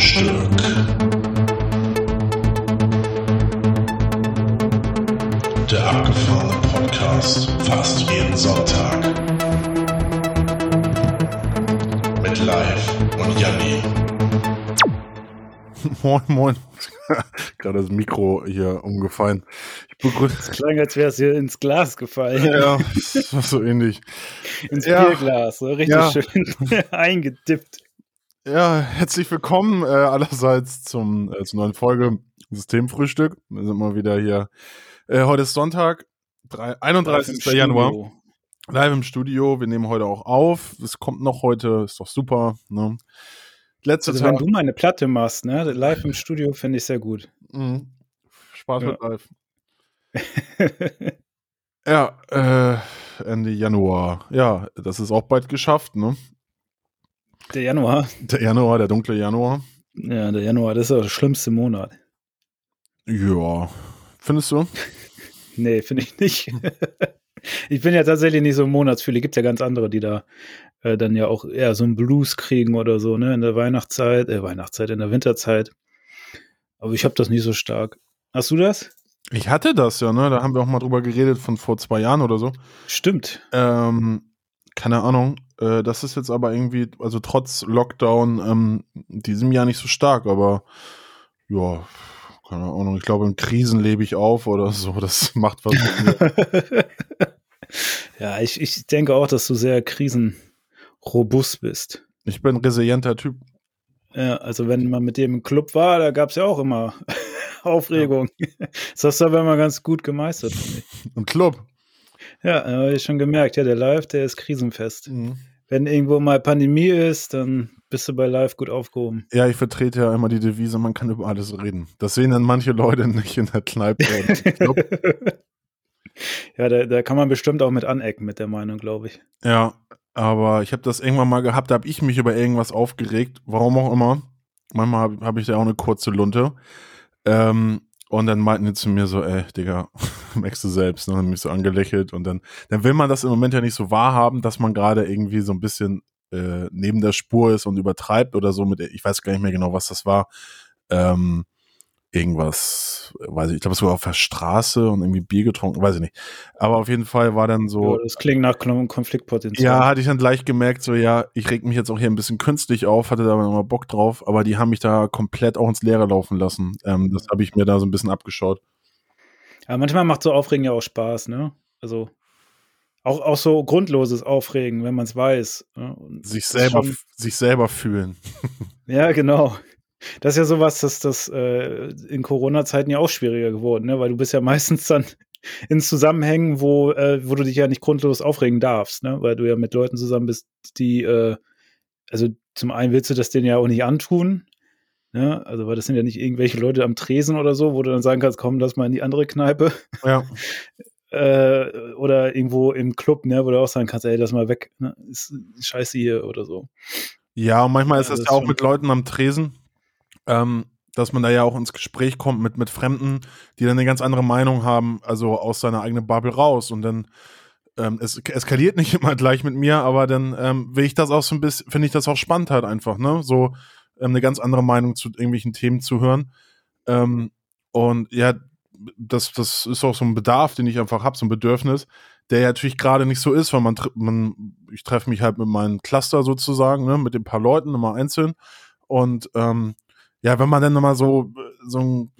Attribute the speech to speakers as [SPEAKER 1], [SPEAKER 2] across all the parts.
[SPEAKER 1] Live-Frühstück. Der abgefahrene Podcast fast jeden Sonntag. Mit Live und Janni.
[SPEAKER 2] Moin, moin. Gerade das Mikro hier umgefallen. Ich begrüße.
[SPEAKER 3] Es klang, als wäre es hier ins Glas gefallen.
[SPEAKER 2] Ja, so ähnlich.
[SPEAKER 3] Ins
[SPEAKER 2] Ja.
[SPEAKER 3] Bierglas, so richtig
[SPEAKER 2] Ja.
[SPEAKER 3] schön eingedippt.
[SPEAKER 2] Ja, herzlich willkommen äh, allerseits zum, äh, zur neuen Folge Systemfrühstück. Wir sind mal wieder hier. Äh, heute ist Sonntag, drei, 31.
[SPEAKER 3] Im
[SPEAKER 2] Januar.
[SPEAKER 3] Studio.
[SPEAKER 2] Live im Studio. Wir nehmen heute auch auf. Es kommt noch heute, ist doch super. Ne? Letzte
[SPEAKER 3] Also wenn
[SPEAKER 2] Tag.
[SPEAKER 3] du mal eine Platte machst, ne, live im Studio finde ich sehr gut.
[SPEAKER 2] Mhm. Spaß
[SPEAKER 3] Ja.
[SPEAKER 2] mit live. Ja, äh, Ende Januar. Ja, das ist auch bald geschafft, ne?
[SPEAKER 3] Der Januar,
[SPEAKER 2] Der Januar, der dunkle Januar.
[SPEAKER 3] ja, der Januar, das ist der schlimmste Monat.
[SPEAKER 2] Ja. Findest du?
[SPEAKER 3] Nee, finde ich nicht. ich bin ja tatsächlich nicht so ein Monatsfühler. Gibt ja ganz andere, die da äh, dann ja auch eher so einen Blues kriegen oder so, ne, in der Weihnachtszeit, äh, Weihnachtszeit, in der Winterzeit. Aber ich habe das nicht so stark. Hast du das?
[SPEAKER 2] Ich hatte das ja, ne? Da haben wir auch mal drüber geredet von vor zwei Jahren oder so.
[SPEAKER 3] Stimmt.
[SPEAKER 2] Ähm, keine Ahnung. Äh, das ist jetzt aber irgendwie, also trotz Lockdown, ähm, diesem Jahr nicht so stark, aber ja, keine Ahnung. Ich glaube, in Krisen lebe ich auf oder so. Das macht was mit mir.
[SPEAKER 3] ja, ich, ich denke auch, dass du sehr krisenrobust bist.
[SPEAKER 2] Ich bin ein resilienter Typ.
[SPEAKER 3] Ja, also wenn man mit dem im Club war, da gab es ja auch immer Aufregung. Das hast du aber immer ganz gut gemeistert.
[SPEAKER 2] Im Club.
[SPEAKER 3] Ja, habe ich schon gemerkt. Ja, der Live, der ist krisenfest.
[SPEAKER 2] Mhm.
[SPEAKER 3] Wenn irgendwo mal Pandemie ist, dann bist du bei Live gut aufgehoben.
[SPEAKER 2] Ja, ich vertrete ja immer die Devise, man kann über alles reden. Das sehen dann manche Leute nicht in der Kneipe.
[SPEAKER 3] ja, da, da kann man bestimmt auch mit anecken mit der Meinung, glaube ich.
[SPEAKER 2] Ja, aber ich habe das irgendwann mal gehabt, da habe ich mich über irgendwas aufgeregt, warum auch immer. Manchmal habe hab ich da auch eine kurze Lunte. Ähm, und dann meinten die zu mir so, ey, Digga, merkst du selbst, ne? Haben mich so angelächelt und dann, dann will man das im Moment ja nicht so wahrhaben, dass man gerade irgendwie so ein bisschen äh, neben der Spur ist und übertreibt oder so mit, ich weiß gar nicht mehr genau, was das war. Ähm, irgendwas, weiß ich, ich glaube, es war auf der Straße und irgendwie Bier getrunken, weiß ich nicht. Aber auf jeden Fall war dann so,
[SPEAKER 3] Ja, das klingt nach Kon- Konfliktpotenzial.
[SPEAKER 2] ja, hatte ich dann gleich gemerkt, so ja, ich reg mich jetzt auch hier ein bisschen künstlich auf, hatte da aber nochmal Bock drauf, aber die haben mich da komplett auch ins Leere laufen lassen. Ähm, das habe ich mir da so ein bisschen abgeschaut.
[SPEAKER 3] Aber manchmal macht so Aufregen ja auch Spaß, ne? Also auch, auch so grundloses Aufregen, wenn man es weiß. Ne?
[SPEAKER 2] Sich selber,
[SPEAKER 3] schon-
[SPEAKER 2] sich selber fühlen.
[SPEAKER 3] Ja, genau. Das ist ja sowas, dass das äh, in Corona-Zeiten ja auch schwieriger geworden, ne? Weil du bist ja meistens dann in Zusammenhängen, wo, äh, wo du dich ja nicht grundlos aufregen darfst, ne? Weil du ja mit Leuten zusammen bist, die, äh, also zum einen willst du das denen ja auch nicht antun, ne? Also, weil das sind ja nicht irgendwelche Leute am Tresen oder so, wo du dann sagen kannst, komm, lass mal in die andere Kneipe.
[SPEAKER 2] Ja,
[SPEAKER 3] äh, oder irgendwo im Club, ne, wo du auch sagen kannst, ey, lass mal weg, ne? Ist scheiße hier oder so.
[SPEAKER 2] ja, und manchmal
[SPEAKER 3] Ja,
[SPEAKER 2] ist das
[SPEAKER 3] das
[SPEAKER 2] ja auch mit Leuten am Tresen, ähm, dass man da ja auch ins Gespräch kommt mit, mit Fremden, die dann eine ganz andere Meinung haben, also aus seiner eigenen Bubble raus und dann ähm, es eskaliert nicht immer gleich mit mir, aber dann ähm, will ich das auch so ein bisschen, finde ich das auch spannend halt einfach, ne? So ähm, eine ganz andere Meinung zu irgendwelchen Themen zu hören. Ähm, und ja, das, das ist auch so ein Bedarf, den ich einfach habe, so ein Bedürfnis, der ja natürlich gerade nicht so ist, weil man, man ich treffe mich halt mit meinem Cluster sozusagen, ne, mit den paar Leuten immer einzeln. Und ähm, ja, wenn man dann immer so, so ein,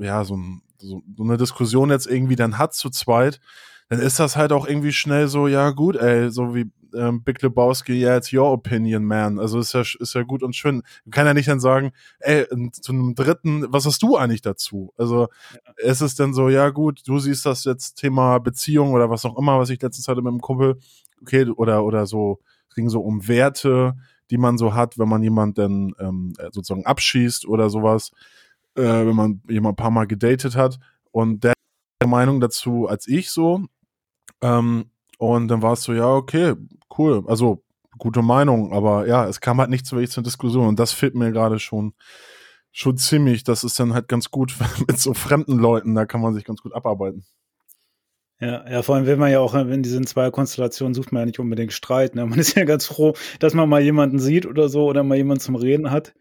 [SPEAKER 2] ja, so, ein, so, eine Diskussion jetzt irgendwie dann hat zu zweit, dann ist das halt auch irgendwie schnell so, ja gut, ey, so wie ähm, Big Lebowski, yeah, it's your opinion, man. Also ist ja, ist ja gut und schön. Man kann ja nicht dann sagen, ey, zu einem dritten, was hast du eigentlich dazu? Also es ist dann so, ja gut, du siehst das jetzt Thema Beziehung oder was auch immer, was ich letztens hatte mit dem Kumpel, okay, oder, oder so, es ging so um Werte, die man so hat, wenn man jemand dann ähm, sozusagen abschießt oder sowas, äh, wenn man jemand ein paar Mal gedatet hat und der Meinung dazu als ich so. Ähm, und dann war es so, ja, okay, cool. Also gute Meinung, aber ja, es kam halt nicht so wirklich zur Diskussion und das fehlt mir gerade schon, schon ziemlich. Das ist dann halt ganz gut mit so fremden Leuten, da kann man sich ganz gut abarbeiten.
[SPEAKER 3] Ja, ja, vor allem will man ja auch in diesen zwei Konstellationen sucht man ja nicht unbedingt Streit. Ne? Man ist ja ganz froh, dass man mal jemanden sieht oder so oder mal jemanden zum Reden hat.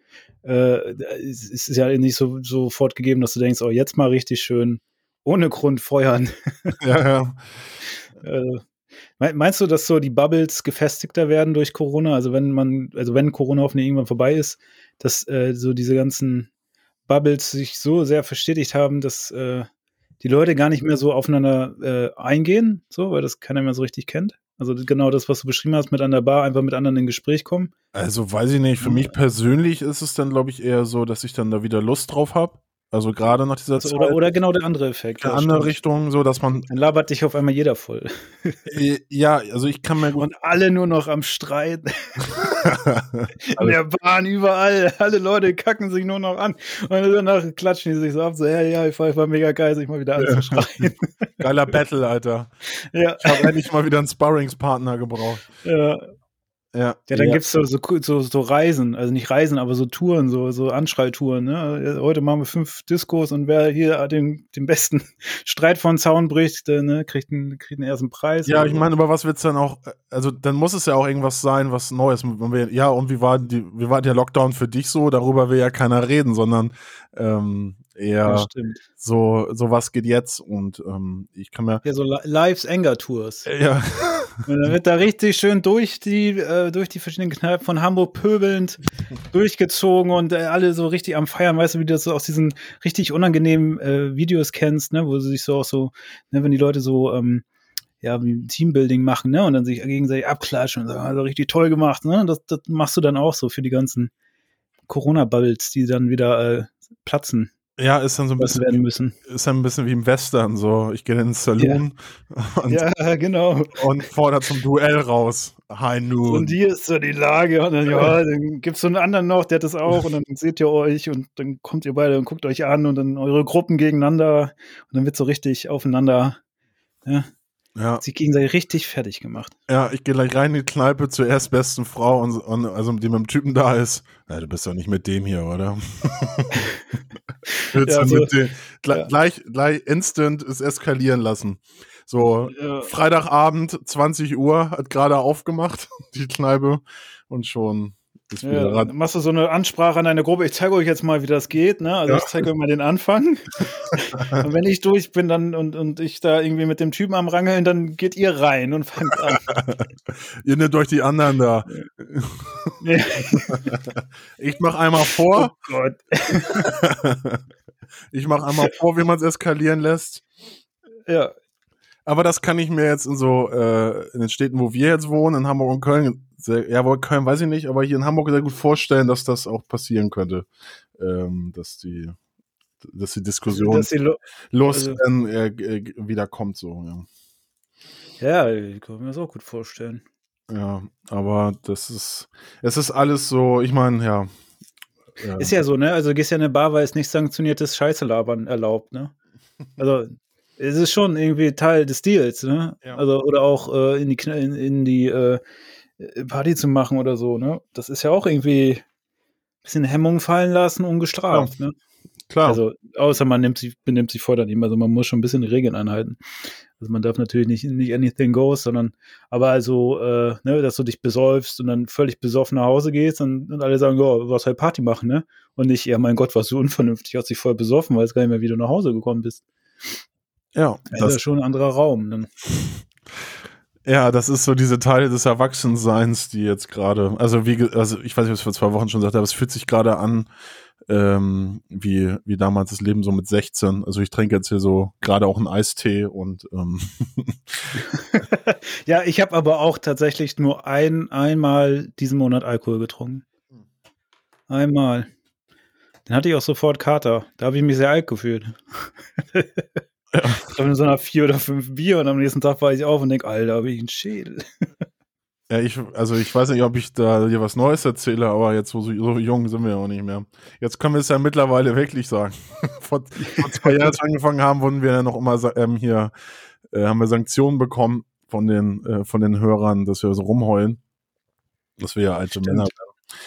[SPEAKER 3] Äh, es ist ja nicht so sofort gegeben, dass du denkst, oh, jetzt mal richtig schön ohne Grund feuern.
[SPEAKER 2] Ja, ja.
[SPEAKER 3] Äh, meinst du, dass so die Bubbles gefestigter werden durch Corona? Also wenn man, also wenn Corona hoffentlich irgendwann vorbei ist, dass äh, so diese ganzen Bubbles sich so sehr verstetigt haben, dass äh, die Leute gar nicht mehr so aufeinander äh, eingehen, so, weil das keiner mehr so richtig kennt. Also genau das, was du beschrieben hast, mit an der Bar einfach mit anderen in Gespräch kommen.
[SPEAKER 2] Also weiß ich nicht, für mich persönlich ist es dann, glaube ich, eher so, dass ich dann da wieder Lust drauf habe. Also gerade nach dieser
[SPEAKER 3] Also,
[SPEAKER 2] Zeit.
[SPEAKER 3] oder, oder genau der andere Effekt. ja,
[SPEAKER 2] andere
[SPEAKER 3] stimmt.
[SPEAKER 2] Richtung, so dass man.
[SPEAKER 3] Dann labert dich auf einmal jeder voll.
[SPEAKER 2] Äh, Ja, also ich kann mir gut.
[SPEAKER 3] Und alle nur noch am Streit. In der Bahn, überall. Alle Leute kacken sich nur noch an. Und danach klatschen die sich so ab, so, ja, ja, ich war, ich war mega geil, sich mal wieder anzuschreien.
[SPEAKER 2] Geiler Battle, Alter.
[SPEAKER 3] ja,
[SPEAKER 2] Ich habe endlich mal wieder einen Sparringspartner gebraucht.
[SPEAKER 3] ja.
[SPEAKER 2] Ja,
[SPEAKER 3] Ja, dann gibt's so, so, so, so Reisen, also nicht Reisen, aber so Touren, so, so Anschreitouren. Ne? Heute machen wir fünf Diskos und wer hier den, den besten Streit von Zaun bricht, der, ne, kriegt, einen, kriegt einen ersten Preis.
[SPEAKER 2] Ja, ich meine, über was wird's dann auch, also dann muss es ja auch irgendwas sein, was Neues. Ja, und wie war die, wie war der Lockdown für dich so? Darüber will ja keiner reden, sondern ähm,
[SPEAKER 3] ja,
[SPEAKER 2] eher
[SPEAKER 3] stimmt.
[SPEAKER 2] so, so was geht jetzt und ähm, ich kann mir
[SPEAKER 3] Ja, so Li- Lives Anger Tours.
[SPEAKER 2] ja,
[SPEAKER 3] Und dann wird da richtig schön durch die, äh, durch die verschiedenen Kneipen von Hamburg pöbelnd durchgezogen und äh, alle so richtig am Feiern, weißt du, wie du das so aus diesen richtig unangenehmen äh, Videos kennst, ne, wo sie sich so auch so, ne, wenn die Leute so, ähm, ja, wie Teambuilding machen, ne, und dann sich gegenseitig abklatschen und sagen, also richtig toll gemacht, ne, das, das machst du dann auch so für die ganzen Corona-Bubbles, die dann wieder äh, platzen,
[SPEAKER 2] ja, ist dann so ein bisschen,
[SPEAKER 3] werden müssen.
[SPEAKER 2] ist dann ein bisschen wie im Western, so ich gehe in den Saloon und,
[SPEAKER 3] Ja, genau.
[SPEAKER 2] und fordere zum Duell raus. High Noon.
[SPEAKER 3] Und hier ist so die Lage. Und dann, ja, dann gibt es so einen anderen noch, der hat das auch. Und dann seht ihr euch und dann kommt ihr beide und guckt euch an und dann eure Gruppen gegeneinander. Und dann wird so richtig aufeinander, ja,
[SPEAKER 2] ja.
[SPEAKER 3] sich gegenseitig richtig fertig gemacht.
[SPEAKER 2] Ja, ich gehe gleich rein in die Kneipe zur erstbesten Frau und, und also die mit dem Typen da ist. Ja, du bist doch nicht mit dem hier, oder? Willst
[SPEAKER 3] Ja, so-
[SPEAKER 2] mit dem, gleich,
[SPEAKER 3] ja.
[SPEAKER 2] gleich, gleich instant es eskalieren lassen. So,
[SPEAKER 3] Ja.
[SPEAKER 2] Freitagabend, 20 Uhr, hat gerade aufgemacht, die Kneipe, und schon ist
[SPEAKER 3] Ja, dann machst du so eine Ansprache an deine Gruppe. Ich zeige euch jetzt mal, wie das geht. Ne? Also
[SPEAKER 2] Ja.
[SPEAKER 3] ich zeige euch mal den Anfang. und wenn ich durch bin dann und, und ich da irgendwie mit dem Typen am Rangeln, dann geht ihr rein und fangt an.
[SPEAKER 2] Ihr nehmt euch die anderen da. Ich mach einmal
[SPEAKER 3] oh
[SPEAKER 2] vor,
[SPEAKER 3] Gott.
[SPEAKER 2] ich mach einmal vor, wie man es eskalieren lässt.
[SPEAKER 3] Ja,
[SPEAKER 2] Aber das kann ich mir jetzt in so, äh, in den Städten, wo wir jetzt wohnen, in Hamburg und Köln, sehr, ja, wohl Köln weiß ich nicht, aber hier in Hamburg sehr gut vorstellen, dass das auch passieren könnte. Ähm, dass die, dass die Diskussion
[SPEAKER 3] dass Lo
[SPEAKER 2] Lust
[SPEAKER 3] also-
[SPEAKER 2] dann äh, g- wieder kommt, so, ja.
[SPEAKER 3] Ja, ich kann mir das auch gut vorstellen.
[SPEAKER 2] Ja, aber das ist, es ist alles so, ich meine, ja. ja.
[SPEAKER 3] Ist ja so, ne? Also du gehst ja in eine Bar, weil es nicht sanktioniertes Scheiße labern erlaubt, ne? Also es ist schon irgendwie Teil des Deals, ne?
[SPEAKER 2] Ja.
[SPEAKER 3] Also oder auch äh, in die Kne in, in die äh, Party zu machen oder so, ne? Das ist ja auch irgendwie ein bisschen Hemmung fallen lassen, ungestraft, ne?
[SPEAKER 2] Klar.
[SPEAKER 3] Also außer man nimmt sich, benimmt sich vor daneben, also man muss schon ein bisschen die Regeln einhalten. Also man darf natürlich nicht, nicht anything goes, sondern aber also, äh, ne, dass du dich besäufst und dann völlig besoffen nach Hause gehst und, und alle sagen, ja, was halt Party machen, ne? Und nicht, ja, mein Gott, was so unvernünftig, hast dich voll besoffen, weiß gar nicht mehr, wie du nach Hause gekommen bist.
[SPEAKER 2] Ja,
[SPEAKER 3] Das ist ja schon ein anderer Raum. Dann.
[SPEAKER 2] ja, das ist so diese Teile des Erwachsenseins, die jetzt gerade, also wie, also ich weiß nicht, was ich vor zwei Wochen schon sagte, aber es fühlt sich gerade an, ähm, wie, wie damals das Leben so mit 16. Also ich trinke jetzt hier so gerade auch einen Eistee und ähm,
[SPEAKER 3] Ja, ich habe aber auch tatsächlich nur ein, einmal diesen Monat Alkohol getrunken. Einmal. Dann hatte ich auch sofort Kater. Da habe ich mich sehr alt gefühlt. Ich habe nur so nach vier oder fünf Bier und am nächsten Tag war ich auf und denke, Alter, habe ich einen Schädel.
[SPEAKER 2] ja, ich, also ich weiß nicht, ob ich da dir was Neues erzähle, aber jetzt so, so jung sind wir ja auch nicht mehr. Jetzt können wir es ja mittlerweile wirklich sagen. vor, vor zwei Jahren, als wir angefangen haben, wurden wir ja noch immer ähm, hier, äh, haben wir Sanktionen bekommen von den, äh, von den Hörern, dass wir so rumheulen. Dass wir ja alte
[SPEAKER 3] Stimmt.
[SPEAKER 2] Männer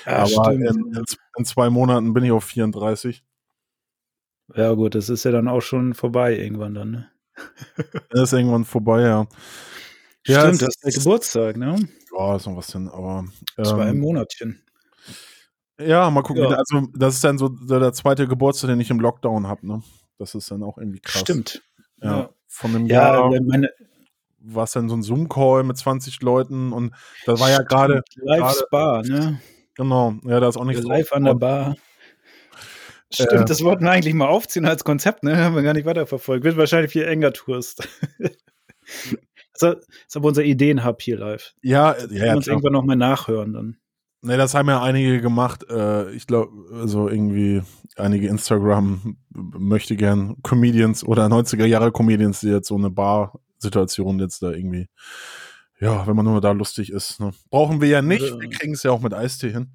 [SPEAKER 3] Ja,
[SPEAKER 2] aber in, in, in zwei Monaten bin ich auf 34.
[SPEAKER 3] Ja, gut, das ist ja dann auch schon vorbei irgendwann dann, ne?
[SPEAKER 2] Das ist irgendwann vorbei, ja.
[SPEAKER 3] Ja, Stimmt, das ist der Geburtstag, ne?
[SPEAKER 2] Ja, ist noch was hin, aber.
[SPEAKER 3] Ähm, Zwei Monatchen.
[SPEAKER 2] Ja, mal gucken. Ja. Also, das ist dann so der zweite Geburtstag, den ich im Lockdown habe, ne? Das ist dann auch irgendwie krass.
[SPEAKER 3] Stimmt.
[SPEAKER 2] Ja. ja. Von einem
[SPEAKER 3] ja,
[SPEAKER 2] Jahr
[SPEAKER 3] meine,
[SPEAKER 2] war es dann so ein Zoom-Call mit 20 Leuten und da war ja gerade.
[SPEAKER 3] Live-Spa, ne?
[SPEAKER 2] Genau, ja, da ist auch nichts.
[SPEAKER 3] Live an der Bar. Stimmt, äh, das wollten wir eigentlich mal aufziehen als Konzept, ne? Haben wir gar nicht weiterverfolgt. Wird wahrscheinlich viel enger Tourist. das ist aber unser Ideenhub hier live.
[SPEAKER 2] Ja, ja,
[SPEAKER 3] ja. Wir uns irgendwann noch mal nachhören dann.
[SPEAKER 2] Ne, das haben ja einige gemacht. Äh, ich glaube, also irgendwie einige Instagram möchte gern Comedians oder 90er Jahre Comedians, die jetzt so eine Bar-Situation jetzt da irgendwie, ja, wenn man nur da lustig ist. Ne? Brauchen wir ja nicht. Wir kriegen es ja auch mit Eistee hin.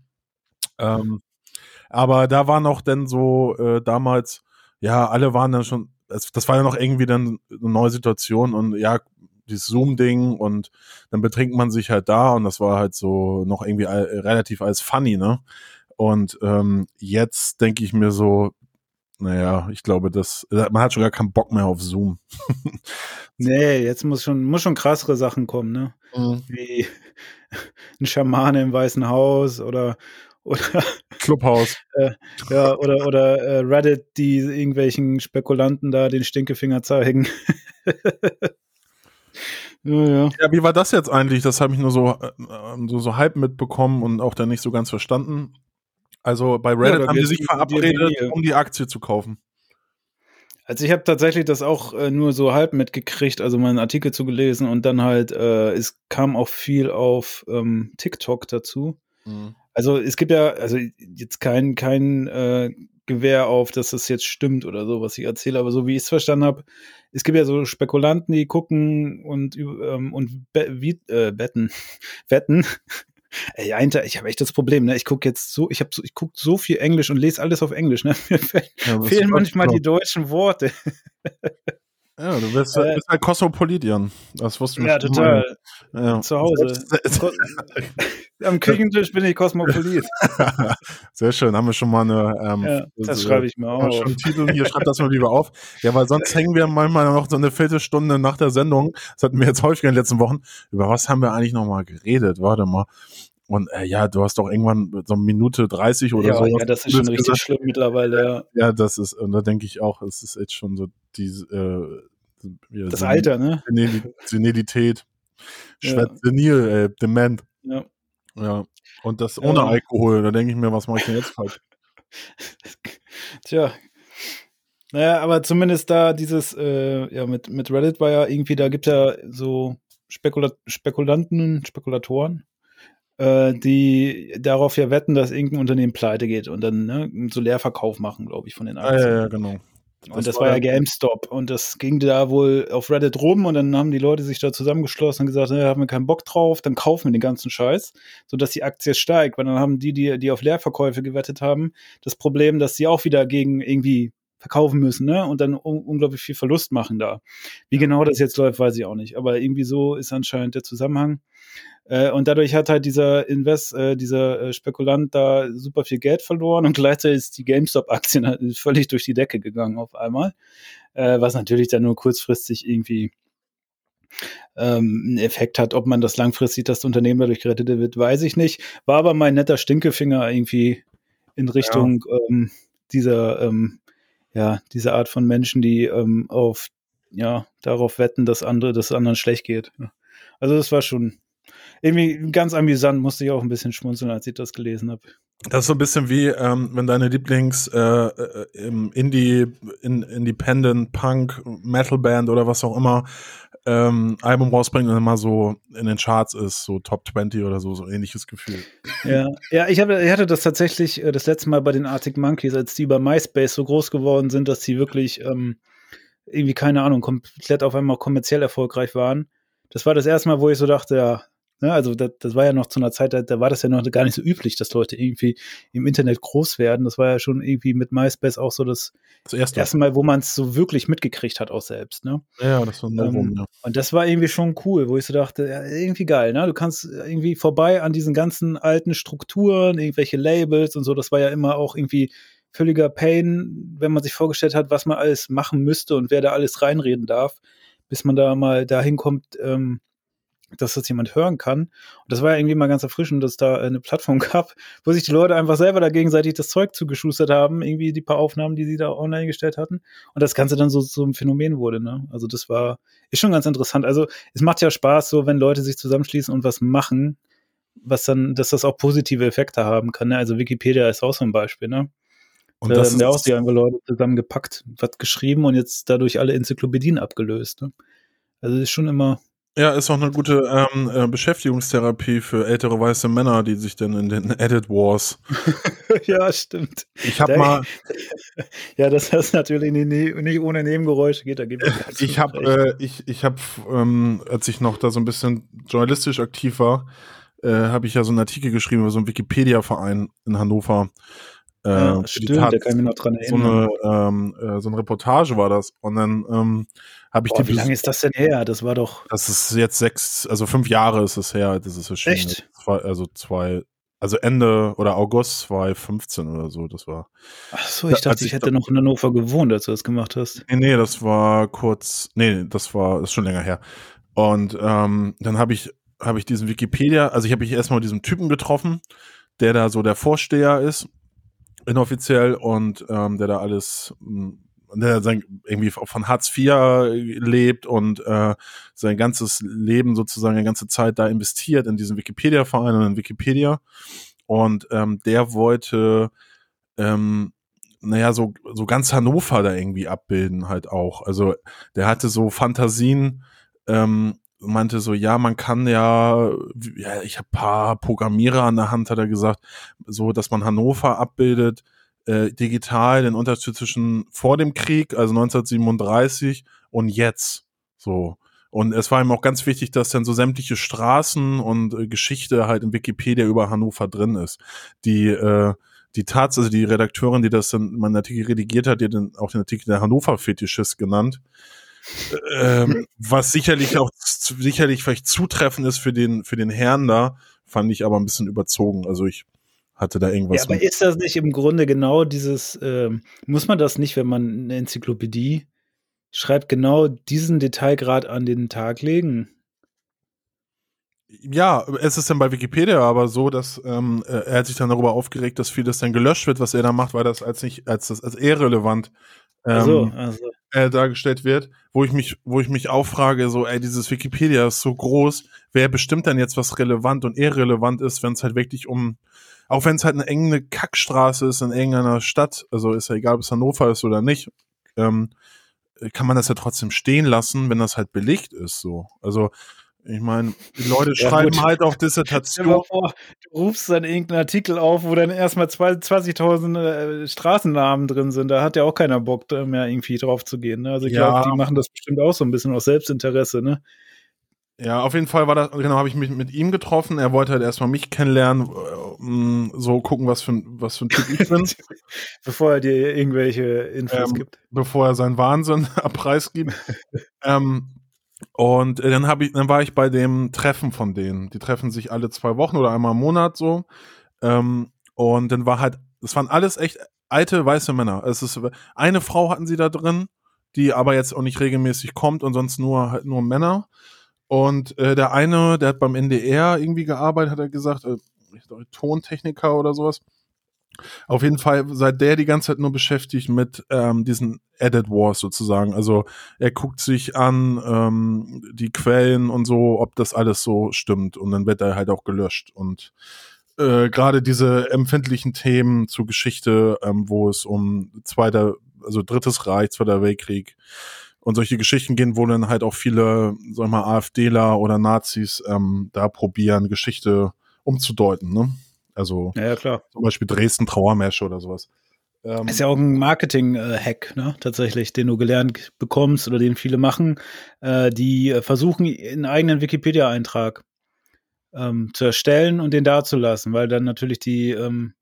[SPEAKER 2] Ähm, aber da war noch dann so äh, damals, ja, alle waren dann schon, das, das war ja noch irgendwie dann eine neue Situation und ja, dieses Zoom-Ding und dann betrinkt man sich halt da und das war halt so noch irgendwie all, relativ als funny, ne? Und ähm, jetzt denke ich mir so, naja, ich glaube, das, man hat schon gar keinen Bock mehr auf Zoom.
[SPEAKER 3] nee, jetzt muss schon, muss schon krassere Sachen kommen, ne? Mhm. Wie ein Schamane im Weißen Haus oder, oder
[SPEAKER 2] Clubhaus.
[SPEAKER 3] Äh, ja, oder, oder äh, Reddit, die irgendwelchen Spekulanten da den Stinkefinger zeigen.
[SPEAKER 2] ja, ja. ja, wie war das jetzt eigentlich? Das habe ich nur so, äh, so, so halb mitbekommen und auch dann nicht so ganz verstanden. Also bei Reddit ja, haben die sich verabredet, die um die Aktie zu kaufen.
[SPEAKER 3] Also ich habe tatsächlich das auch äh, nur so halb mitgekriegt, also meinen Artikel zu gelesen und dann halt, äh, es kam auch viel auf ähm, TikTok dazu. Mhm. Also es gibt ja, also jetzt kein, kein äh, Gewehr auf, dass das jetzt stimmt oder so, was ich erzähle, aber so wie ich es verstanden habe, es gibt ja so Spekulanten, die gucken und, ähm, und be wie, äh, betten, wetten. Ey, Einter, ich habe echt das Problem, ne? Ich gucke jetzt so, ich habe so, ich gucke so viel Englisch und lese alles auf Englisch, ne? Mir ja, fehlen manchmal die deutschen Worte.
[SPEAKER 2] Ja, du bist, äh, bist halt Kosmopolit, Jan. Das wusste ich
[SPEAKER 3] Ja, total. Ja. Zu Hause. Am Küchentisch bin ich Kosmopolit.
[SPEAKER 2] Sehr schön, haben wir schon mal eine.
[SPEAKER 3] Ähm, ja, das, das schreibe ich mir auf.
[SPEAKER 2] Schon Titel hier, schreib das mal lieber auf. Ja, weil sonst hängen wir manchmal noch so eine Viertelstunde nach der Sendung. Das hatten wir jetzt häufig in den letzten Wochen. Über was haben wir eigentlich noch mal geredet? Warte mal. Und äh, ja, du hast doch irgendwann so eine Minute 30 oder
[SPEAKER 3] ja,
[SPEAKER 2] so.
[SPEAKER 3] Ja, das ist schon richtig gesagt. schlimm mittlerweile, ja.
[SPEAKER 2] Ja, das ist, und da denke ich auch, es ist jetzt schon so diese, äh,
[SPEAKER 3] ja, das Alter, ne?
[SPEAKER 2] Senilität. Ja. Senil, äh, dement.
[SPEAKER 3] Ja.
[SPEAKER 2] Ja. Und das ohne ja. Alkohol. Da denke ich mir, was mache ich denn jetzt falsch?
[SPEAKER 3] Tja. Naja, aber zumindest da dieses, äh, ja, mit, mit Reddit war ja irgendwie, da gibt es ja so Spekula Spekulanten, Spekulatoren, äh, die darauf ja wetten, dass irgendein Unternehmen pleite geht und dann ne, so Leerverkauf machen, glaube ich, von den
[SPEAKER 2] Aktien. Ah, ja, ja, genau.
[SPEAKER 3] Und das, das war, ja GameStop. Und das ging da wohl auf Reddit rum und dann haben die Leute sich da zusammengeschlossen und gesagt, ne, haben wir keinen Bock drauf, dann kaufen wir den ganzen Scheiß, sodass die Aktie steigt, weil dann haben die, die, die auf Leerverkäufe gewettet haben, das Problem, dass sie auch wieder gegen irgendwie verkaufen müssen, ne? Und dann un unglaublich viel Verlust machen da. Wie genau das jetzt läuft, weiß ich auch nicht. Aber irgendwie so ist anscheinend der Zusammenhang. Äh, und dadurch hat halt dieser Invest, äh, dieser äh, Spekulant da super viel Geld verloren und gleichzeitig ist die GameStop-Aktien halt völlig durch die Decke gegangen auf einmal. Äh, was natürlich dann nur kurzfristig irgendwie ähm, einen Effekt hat. Ob man das langfristig das Unternehmen dadurch gerettet wird, weiß ich nicht. War aber mein netter Stinkefinger irgendwie in Richtung ja. ähm, dieser, ähm, ja, dieser Art von Menschen, die ähm, auf, ja, darauf wetten, dass andere, dass anderen schlecht geht. Also das war schon irgendwie ganz amüsant, musste ich auch ein bisschen schmunzeln, als ich das gelesen habe.
[SPEAKER 2] Das ist so ein bisschen wie, ähm, wenn deine Lieblings äh, äh, Indie, in, Independent, Punk, Metal Band oder was auch immer ähm, Album rausbringt und immer so in den Charts ist, so Top 20 oder so, so ähnliches Gefühl.
[SPEAKER 3] Ja, ja ich, hab, ich hatte das tatsächlich äh, das letzte Mal bei den Arctic Monkeys, als die bei MySpace so groß geworden sind, dass sie wirklich ähm, irgendwie, keine Ahnung, komplett auf einmal kommerziell erfolgreich waren. Das war das erste Mal, wo ich so dachte, ja, Ne, also das, das, war ja noch zu einer Zeit, da, da, war das ja noch gar nicht so üblich, dass Leute irgendwie im Internet groß werden. Das war ja schon irgendwie mit MySpace auch so das, das erste. erste Mal, wo man es so wirklich mitgekriegt hat, auch selbst. Ne?
[SPEAKER 2] Ja, das war ein Novum, ähm,
[SPEAKER 3] ja. Und das war irgendwie schon cool, wo ich so dachte, ja, irgendwie geil. Ne? Du kannst irgendwie vorbei an diesen ganzen alten Strukturen, irgendwelche Labels und so. Das war ja immer auch irgendwie völliger Pain, wenn man sich vorgestellt hat, was man alles machen müsste und wer da alles reinreden darf, bis man da mal dahin kommt, ähm, dass das jemand hören kann. Und das war ja irgendwie mal ganz erfrischend, dass da eine Plattform gab, wo sich die Leute einfach selber da gegenseitig das Zeug zugeschustert haben, irgendwie die paar Aufnahmen, die sie da online gestellt hatten. Und das Ganze dann so so ein Phänomen wurde, ne? Also das war, ist schon ganz interessant. Also es macht ja Spaß, so wenn Leute sich zusammenschließen und was machen, was dann, dass das auch positive Effekte haben kann. Ne? Also Wikipedia ist auch so ein Beispiel, ne?
[SPEAKER 2] Und
[SPEAKER 3] da haben ja auch die einfach Leute zusammengepackt, was geschrieben und jetzt dadurch alle Enzyklopädien abgelöst. Ne? Also ist schon immer.
[SPEAKER 2] Ja, ist auch eine gute ähm, äh, Beschäftigungstherapie für ältere weiße Männer, die sich dann in den Edit Wars.
[SPEAKER 3] ja, stimmt.
[SPEAKER 2] Ich habe mal,
[SPEAKER 3] Ja, dass das natürlich nicht, nicht ohne Nebengeräusche geht, da es
[SPEAKER 2] ich habe, äh, ich, ich habe, ähm, als ich noch da so ein bisschen journalistisch aktiv war, äh, habe ich ja so einen Artikel geschrieben über so einen Wikipedia-Verein in Hannover. Äh,
[SPEAKER 3] ja,
[SPEAKER 2] die
[SPEAKER 3] stimmt, da kann ich mich noch dran
[SPEAKER 2] so
[SPEAKER 3] erinnern.
[SPEAKER 2] eine, ähm, äh, so eine Reportage war das. Und dann ähm, habe ich
[SPEAKER 3] Boah,
[SPEAKER 2] die
[SPEAKER 3] wie lange ist das denn her? Das war doch.
[SPEAKER 2] Das ist jetzt sechs, also fünf Jahre ist es her, das ist erschienen.
[SPEAKER 3] Echt?
[SPEAKER 2] Zwei, also zwei, also Ende oder August 2015 oder so, das war.
[SPEAKER 3] Ach so, ich
[SPEAKER 2] als
[SPEAKER 3] dachte, ich
[SPEAKER 2] ich
[SPEAKER 3] hätte
[SPEAKER 2] da-
[SPEAKER 3] noch in Hannover gewohnt, als du das gemacht hast.
[SPEAKER 2] Nee, nee, das war kurz, nee, das war, das ist schon länger her. Und ähm, dann habe ich, habe ich diesen Wikipedia, also ich habe mich erstmal mit diesem Typen getroffen, der da so der Vorsteher ist, inoffiziell, und ähm, der da alles, mh, der irgendwie von Hartz IV lebt und äh, sein ganzes Leben sozusagen, eine ganze Zeit da investiert in diesen Wikipedia-Verein und in Wikipedia. Und ähm, der wollte, ähm, naja, so, so ganz Hannover da irgendwie abbilden halt auch. Also der hatte so Fantasien, ähm, meinte so, ja, man kann ja, ja ich habe paar Programmierer an der Hand, hat er gesagt, so, dass man Hannover abbildet, äh, digital, den Unterschied zwischen vor dem Krieg, also 1937 und jetzt. So. Und es war ihm auch ganz wichtig, dass dann so sämtliche Straßen und äh, Geschichte halt in Wikipedia über Hannover drin ist. Die, äh, die Tats, also die Redakteurin, die das dann meinen Artikel redigiert hat, die hat dann auch den Artikel der Hannover-Fetischist genannt. Ähm, was sicherlich auch sicherlich vielleicht zutreffend ist für den, für den Herrn da, fand ich aber ein bisschen überzogen. Also ich hatte da
[SPEAKER 3] Ja,
[SPEAKER 2] irgendwas
[SPEAKER 3] aber
[SPEAKER 2] mit.
[SPEAKER 3] ist das nicht im Grunde genau dieses, ähm, muss man das nicht, wenn man eine Enzyklopädie schreibt, genau diesen Detailgrad an den Tag legen?
[SPEAKER 2] Ja, es ist dann bei Wikipedia aber so, dass ähm, äh, er hat sich dann darüber aufgeregt, dass vieles dann gelöscht wird, was er da macht, weil das als nicht als das als irrelevant ähm,
[SPEAKER 3] Also, also
[SPEAKER 2] äh, dargestellt wird, wo ich mich, wo ich mich auch frage, so, ey, dieses Wikipedia ist so groß, wer bestimmt dann jetzt, was relevant und irrelevant ist, wenn es halt wirklich um, auch wenn es halt eine enge Kackstraße ist in irgendeiner Stadt, also ist ja egal, ob es Hannover ist oder nicht, ähm, kann man das ja trotzdem stehen lassen, wenn das halt belegt ist, so. Also, ich meine, die Leute
[SPEAKER 3] Ja,
[SPEAKER 2] schreiben
[SPEAKER 3] gut.
[SPEAKER 2] halt auch
[SPEAKER 3] dir
[SPEAKER 2] Dissertation.
[SPEAKER 3] vor, du rufst dann irgendeinen Artikel auf, wo dann erstmal zwei- 20.000 äh, Straßennamen drin sind. Da hat ja auch keiner Bock da mehr irgendwie drauf zu gehen. Ne? Also ich
[SPEAKER 2] Ja.
[SPEAKER 3] glaube, die machen das bestimmt auch so ein bisschen aus Selbstinteresse. Ne?
[SPEAKER 2] Ja, auf jeden Fall war das, genau, habe ich mich mit ihm getroffen. Er wollte halt erstmal mich kennenlernen, äh, so gucken, was für, ein- was für ein Typ ich bin.
[SPEAKER 3] Bevor er dir irgendwelche Infos
[SPEAKER 2] Ähm,
[SPEAKER 3] gibt.
[SPEAKER 2] bevor er seinen Wahnsinn preisgibt. ähm, und äh, dann habe ich, dann war ich bei dem Treffen von denen. Die treffen sich alle zwei Wochen oder einmal im Monat so. Ähm, und dann war halt, es waren alles echt alte weiße Männer. Es ist eine Frau hatten sie da drin, die aber jetzt auch nicht regelmäßig kommt und sonst nur halt nur Männer. Und äh, der eine, der hat beim NDR irgendwie gearbeitet, hat er gesagt, äh, glaube, Tontechniker oder sowas. Auf jeden Fall seit der die ganze Zeit nur beschäftigt mit ähm, diesen Edit Wars sozusagen. Also er guckt sich an ähm, die Quellen und so, ob das alles so stimmt. Und dann wird er halt auch gelöscht. Und äh, gerade diese empfindlichen Themen zu Geschichte, ähm, wo es um zweiter, also drittes Reich, zweiter Weltkrieg und solche Geschichten gehen, wo dann halt auch viele, sag ich mal, AfDler oder Nazis ähm, da probieren, Geschichte umzudeuten, ne? Also
[SPEAKER 3] Ja, ja, klar.
[SPEAKER 2] zum Beispiel Dresden Trauermärsche oder sowas. Ähm,
[SPEAKER 3] Ist ja auch ein Marketing-Hack, ne? Tatsächlich, den du gelernt bekommst oder den viele machen. Äh, die versuchen, einen eigenen Wikipedia-Eintrag ähm, zu erstellen und den dazulassen, weil dann natürlich die, ähm,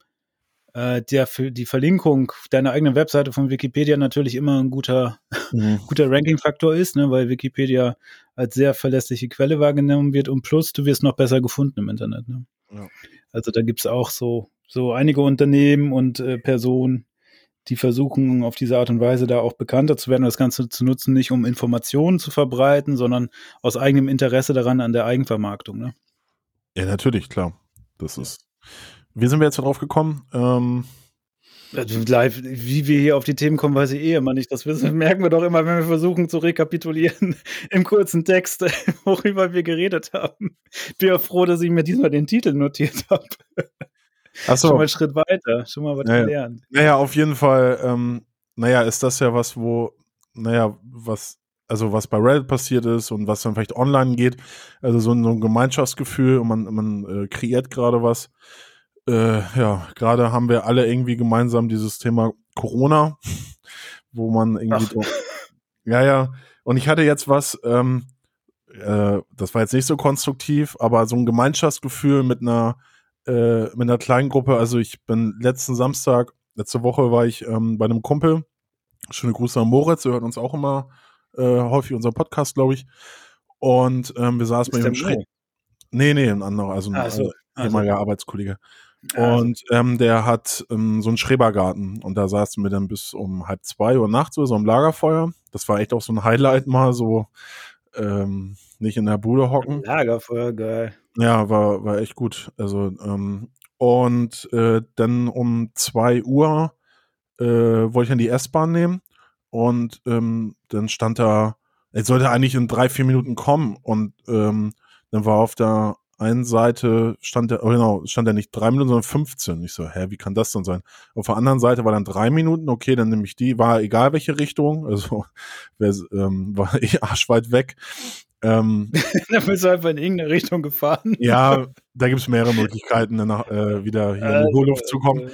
[SPEAKER 3] äh, der, die Verlinkung deiner eigenen Webseite von Wikipedia natürlich immer ein guter,
[SPEAKER 2] mhm.
[SPEAKER 3] guter Ranking-Faktor ist, ne? weil Wikipedia als sehr verlässliche Quelle wahrgenommen wird und plus du wirst noch besser gefunden im Internet. Ne?
[SPEAKER 2] Ja.
[SPEAKER 3] Also da gibt's auch so, so einige Unternehmen und äh, Personen, die versuchen auf diese Art und Weise da auch bekannter zu werden, das Ganze zu nutzen, nicht um Informationen zu verbreiten, sondern aus eigenem Interesse daran an der Eigenvermarktung. Ne?
[SPEAKER 2] Ja, natürlich, klar. Das ja. ist. Wie sind wir jetzt darauf gekommen? Ähm,
[SPEAKER 3] also live, wie wir hier auf die Themen kommen, weiß ich eh immer nicht. Das wissen, merken wir doch immer, wenn wir versuchen zu rekapitulieren im kurzen Text, worüber wir geredet haben. Ich bin ja froh, dass ich mir diesmal den Titel notiert habe.
[SPEAKER 2] Achso.
[SPEAKER 3] Schon mal einen Schritt weiter, schon mal was
[SPEAKER 2] naja.
[SPEAKER 3] gelernt.
[SPEAKER 2] Naja, auf jeden Fall, ähm, naja, ist das ja was, wo, naja, was, also was bei Reddit passiert ist und was dann vielleicht online geht. Also so, so ein Gemeinschaftsgefühl und man, man äh, kreiert gerade was äh, ja, gerade haben wir alle irgendwie gemeinsam dieses Thema Corona, wo man irgendwie. Doch, ja, ja. Und ich hatte jetzt was, ähm, äh, das war jetzt nicht so konstruktiv, aber so ein Gemeinschaftsgefühl mit einer, äh, mit einer kleinen Gruppe. Also ich bin letzten Samstag, letzte Woche war ich ähm, bei einem Kumpel. Schöne Grüße an Moritz, der hört uns auch immer äh, häufig unser Podcast, glaube ich. Und ähm, wir saßen bei ihm im Schräg. Nee, nee, ein anderer, also ein ah, so. ehemaliger also. Arbeitskollege. Also und ähm, der hat ähm, so einen Schrebergarten und da saßen wir dann bis um halb zwei Uhr nachts so, im Lagerfeuer. Das war echt auch so ein Highlight mal, so ähm, nicht in der Bude hocken.
[SPEAKER 3] Lagerfeuer, geil.
[SPEAKER 2] Ja, war, war echt gut. Also, ähm, und äh, dann um zwei Uhr äh, wollte ich dann die S-Bahn nehmen und ähm, dann stand da, es sollte eigentlich in drei, vier Minuten kommen und ähm, dann war auf der einen Seite stand der, oh genau, stand der nicht drei Minuten, sondern 15. Ich so, hä, wie kann das denn sein? Auf der anderen Seite war dann drei Minuten, okay, dann nehme ich die, war egal welche Richtung, also wer, ähm, war eh arschweit weg. Ähm,
[SPEAKER 3] dann bist du einfach in irgendeine Richtung gefahren.
[SPEAKER 2] Ja, da gibt es mehrere Möglichkeiten, danach äh, wieder hier in die Hohlluft zu kommen. Äh,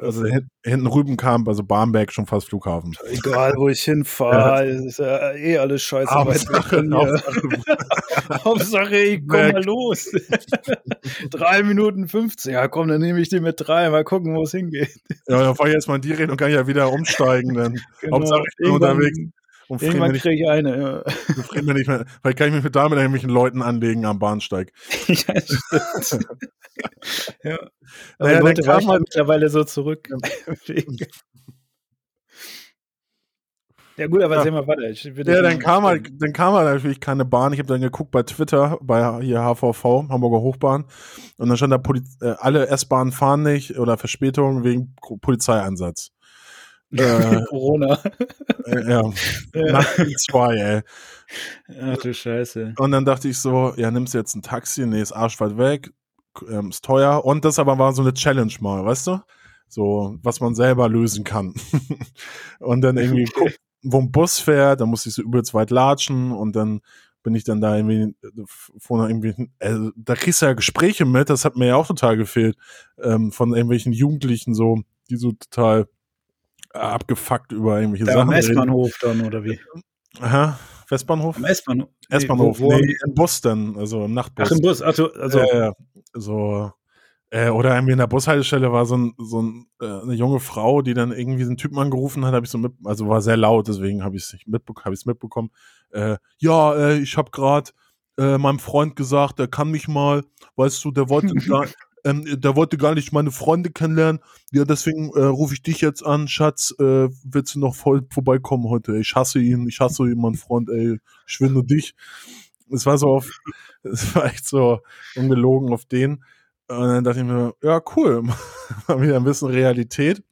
[SPEAKER 2] also hinten Rübenkamp, also Barmbek, schon fast Flughafen.
[SPEAKER 3] Egal, wo ich hinfahre, ja. ist ja eh alles scheiße. Hauptsache, Hauptsache, Hauptsache, ich komm mal los. drei Minuten 15, ja komm, dann nehme ich die mit drei, mal gucken, wo es hingeht.
[SPEAKER 2] Ja, dann fahre ich jetzt mal in die Richtung und kann ja wieder umsteigen. Dann. Genau. Hauptsache, ich bin unterwegs.
[SPEAKER 3] Und Irgendwann kriege ich eine, ja.
[SPEAKER 2] Mir nicht mehr, weil kann ich mich mit damit irgendwelchen Leuten anlegen am Bahnsteig. ja,
[SPEAKER 3] stimmt. ja. Aber naja, Leute weichen halt mittlerweile so zurück. Ja gut, aber ja. sehen wir weiter. Ich,
[SPEAKER 2] ja, dann kam, halt, dann kam halt natürlich keine Bahn. Ich habe dann geguckt bei Twitter, bei hier HVV, Hamburger Hochbahn. Und dann stand da, Poliz äh, alle S-Bahnen fahren nicht oder Verspätung wegen Polizeieinsatz.
[SPEAKER 3] Äh, Corona.
[SPEAKER 2] Äh, ja. ja. Zwei, ey.
[SPEAKER 3] Ach du Scheiße.
[SPEAKER 2] Und dann dachte ich so, ja, nimmst du jetzt ein Taxi? Nee, ist arschweit weg, ähm, ist teuer. Und das aber war so eine Challenge mal, weißt du? So, was man selber lösen kann. und dann irgendwie, okay. wo ein Bus fährt, dann muss ich so übelst weit latschen und dann bin ich dann da irgendwie vorne irgendwie, äh, da kriegst du ja Gespräche mit, das hat mir ja auch total gefehlt, ähm, von irgendwelchen Jugendlichen so, die so total abgefuckt über irgendwelche
[SPEAKER 3] Der
[SPEAKER 2] Sachen. Am
[SPEAKER 3] S-Bahnhof dann, oder wie?
[SPEAKER 2] Aha. Westbahnhof?
[SPEAKER 3] Am S-Bahnhof.
[SPEAKER 2] S-Bahnhof. Nee, nee, im Bus dann, also im Nachtbus.
[SPEAKER 3] Ach, im Bus, also. also.
[SPEAKER 2] Äh, so, äh, oder irgendwie in der Bushaltestelle war so, ein, so ein, äh, eine junge Frau, die dann irgendwie so einen Typen angerufen hat, habe ich so mit, also war sehr laut, deswegen habe ich es mitbe hab mitbekommen. Äh, ja, äh, ich habe gerade äh, meinem Freund gesagt, der kann mich mal, weißt du, der wollte ähm, der wollte gar nicht meine Freunde kennenlernen. Ja, deswegen äh, rufe ich dich jetzt an, Schatz, äh, willst du noch voll vorbeikommen heute? Ich hasse ihn, ich hasse ihn, mein Freund, ey, ich will nur dich. Es war so auf, es war echt so ungelogen auf den. Und dann dachte ich mir, ja, cool, mal wieder ein bisschen Realität.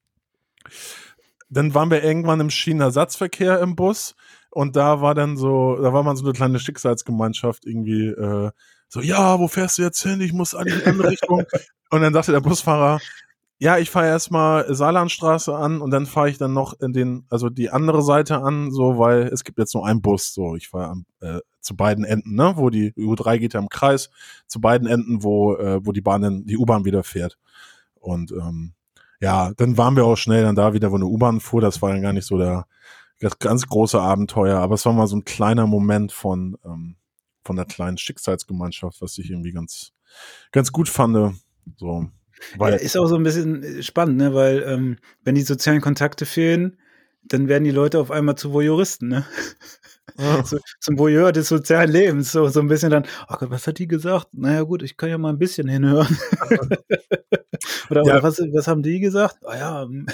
[SPEAKER 2] Dann waren wir irgendwann im Schienenersatzverkehr im Bus und da war dann so, da war man so eine kleine Schicksalsgemeinschaft irgendwie, äh, so, ja, wo fährst du jetzt hin? Ich muss eigentlich in eine Richtung. Und dann sagte der Busfahrer, ja, ich fahre erstmal Saarlandstraße an und dann fahre ich dann noch in den, also die andere Seite an, so, weil es gibt jetzt nur einen Bus, so, ich fahre äh, zu beiden Enden, ne, wo die U3 geht ja im Kreis, zu beiden Enden, wo, äh, wo die Bahn, die U-Bahn wieder fährt. Und ähm, ja, dann waren wir auch schnell dann da wieder, wo eine U-Bahn fuhr, das war dann gar nicht so der das ganz große Abenteuer, aber es war mal so ein kleiner Moment von, ähm, von der kleinen Schicksalsgemeinschaft, was ich irgendwie ganz, ganz gut fand. So,
[SPEAKER 3] weil ja, ist auch so ein bisschen äh, spannend, ne? weil ähm, wenn die sozialen Kontakte fehlen, dann werden die Leute auf einmal zu Voyeuristen, ne?
[SPEAKER 2] Ja.
[SPEAKER 3] so, zum Voyeur des sozialen Lebens. So, so ein bisschen dann, ach Gott, was hat die gesagt? Naja, gut, ich kann ja mal ein bisschen hinhören. oder,
[SPEAKER 2] Ja.
[SPEAKER 3] oder was, was haben die gesagt? Ah ja. Und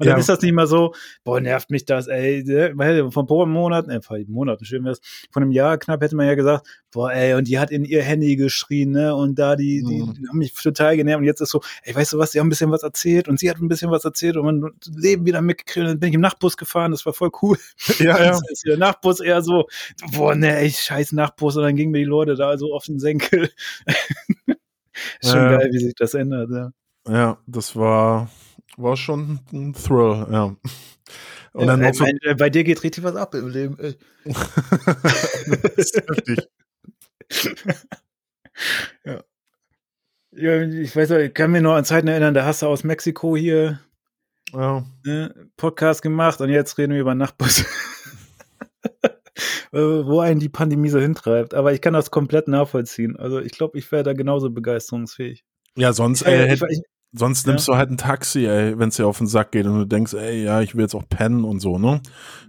[SPEAKER 2] Ja.
[SPEAKER 3] dann ist das nicht mal so, boah, nervt mich das, ey. ne? Weil Vor ein paar Monaten, äh, vor Monaten, schön wär's, vor einem Jahr knapp hätte man ja gesagt, boah, ey, und die hat in ihr Handy geschrien, ne? Und da, die, die,
[SPEAKER 2] Mhm.
[SPEAKER 3] die haben mich total genervt. Und jetzt ist so, ey, weißt du was, die haben ein bisschen was erzählt und sie hat ein bisschen was erzählt und man hat Leben wieder mitgekriegt. Und dann bin ich im Nachtbus gefahren, das war voll cool.
[SPEAKER 2] Ja, ja.
[SPEAKER 3] Der Nachtbus eher so, boah, ne, ey, scheiß Nachtbus. Und dann gingen mir die Leute da so auf den Senkel. ist schon
[SPEAKER 2] Ja.
[SPEAKER 3] geil, wie sich das ändert, ja.
[SPEAKER 2] Ja, das war, war schon ein Thrill, ja. Und
[SPEAKER 3] ja,
[SPEAKER 2] dann noch so,
[SPEAKER 3] bei, bei dir geht richtig was ab im Leben. Ey.
[SPEAKER 2] das ist heftig.
[SPEAKER 3] Ja, ich weiß, ich kann mir noch an Zeiten erinnern, da hast du aus Mexiko hier
[SPEAKER 2] Ja.
[SPEAKER 3] ne, Podcast gemacht und jetzt reden wir über Nachtbus. Äh, Wo einen die Pandemie so hintreibt. Aber ich kann das komplett nachvollziehen. Also ich glaube, ich wäre da genauso begeisterungsfähig.
[SPEAKER 2] Ja, sonst,
[SPEAKER 3] Ich, äh,
[SPEAKER 2] ey,
[SPEAKER 3] ich, ich,
[SPEAKER 2] sonst nimmst du halt ein Taxi, ey, wenn es dir auf den Sack geht und du denkst, ey, ja, ich will jetzt auch pennen und so, ne?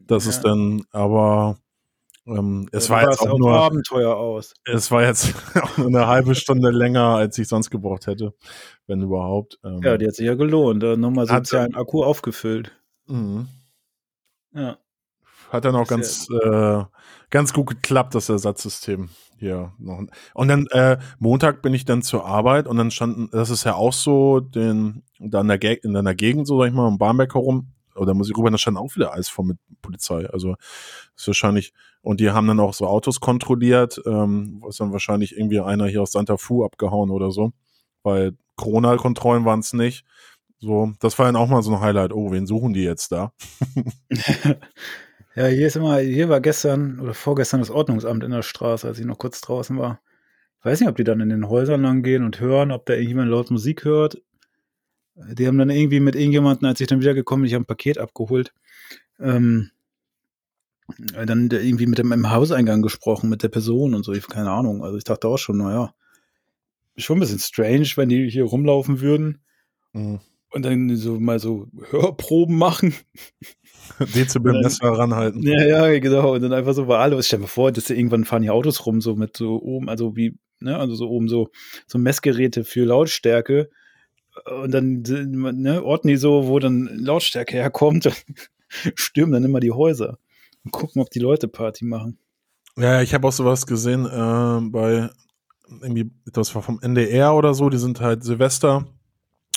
[SPEAKER 2] Das
[SPEAKER 3] Ja.
[SPEAKER 2] ist dann, aber ähm, es
[SPEAKER 3] du
[SPEAKER 2] war jetzt auch
[SPEAKER 3] auf
[SPEAKER 2] nur,
[SPEAKER 3] Abenteuer aus.
[SPEAKER 2] es war jetzt auch nur eine halbe Stunde länger, als ich sonst gebraucht hätte, wenn überhaupt. Ähm,
[SPEAKER 3] Ja, die hat sich ja gelohnt. Da nochmal
[SPEAKER 2] Hat-
[SPEAKER 3] sozialen Akku aufgefüllt.
[SPEAKER 2] mhm.
[SPEAKER 3] Ja.
[SPEAKER 2] Hat dann auch ganz, äh, ganz gut geklappt, das Ersatzsystem hier noch. Und dann äh, Montag bin ich dann zur Arbeit und dann standen, das ist ja auch so, den, da in der, Ge in der Gegend, so sag ich mal, um Barmbek herum, oder muss ich rüber, da stand auch wieder Eis vor mit Polizei. Also ist wahrscheinlich, und die haben dann auch so Autos kontrolliert, ähm, wo ist dann wahrscheinlich irgendwie einer hier aus Santa Fu abgehauen oder so. Weil Corona-Kontrollen waren es nicht. So, das war dann auch mal so ein Highlight. Oh, wen suchen die jetzt da?
[SPEAKER 3] Ja, hier ist immer, hier war gestern oder vorgestern das Ordnungsamt in der Straße, als ich noch kurz draußen war. Ich weiß nicht, ob die dann in den Häusern lang gehen und hören, ob da irgendjemand laut Musik hört. Die haben dann irgendwie mit irgendjemandem, als ich dann wiedergekommen bin, ich habe ein Paket abgeholt, ähm, dann irgendwie mit dem im Hauseingang gesprochen, mit der Person und so, ich keine Ahnung. Also ich dachte auch schon, naja, schon ein bisschen strange, wenn die hier rumlaufen würden
[SPEAKER 2] Mhm.
[SPEAKER 3] Und dann so mal so Hörproben machen.
[SPEAKER 2] Dezibelmesser ranhalten.
[SPEAKER 3] Ja, ja, genau. Und dann einfach so war alles. Stell dir vor, dass irgendwann fahren die Autos rum, so mit so oben, also wie, ne, also so oben so, so Messgeräte für Lautstärke. Und dann ne, orten die so, wo dann Lautstärke herkommt, stürmen dann immer die Häuser und gucken, ob die Leute Party machen.
[SPEAKER 2] Ja, ich habe auch sowas gesehen äh, bei irgendwie, das war vom NDR oder so, die sind halt Silvester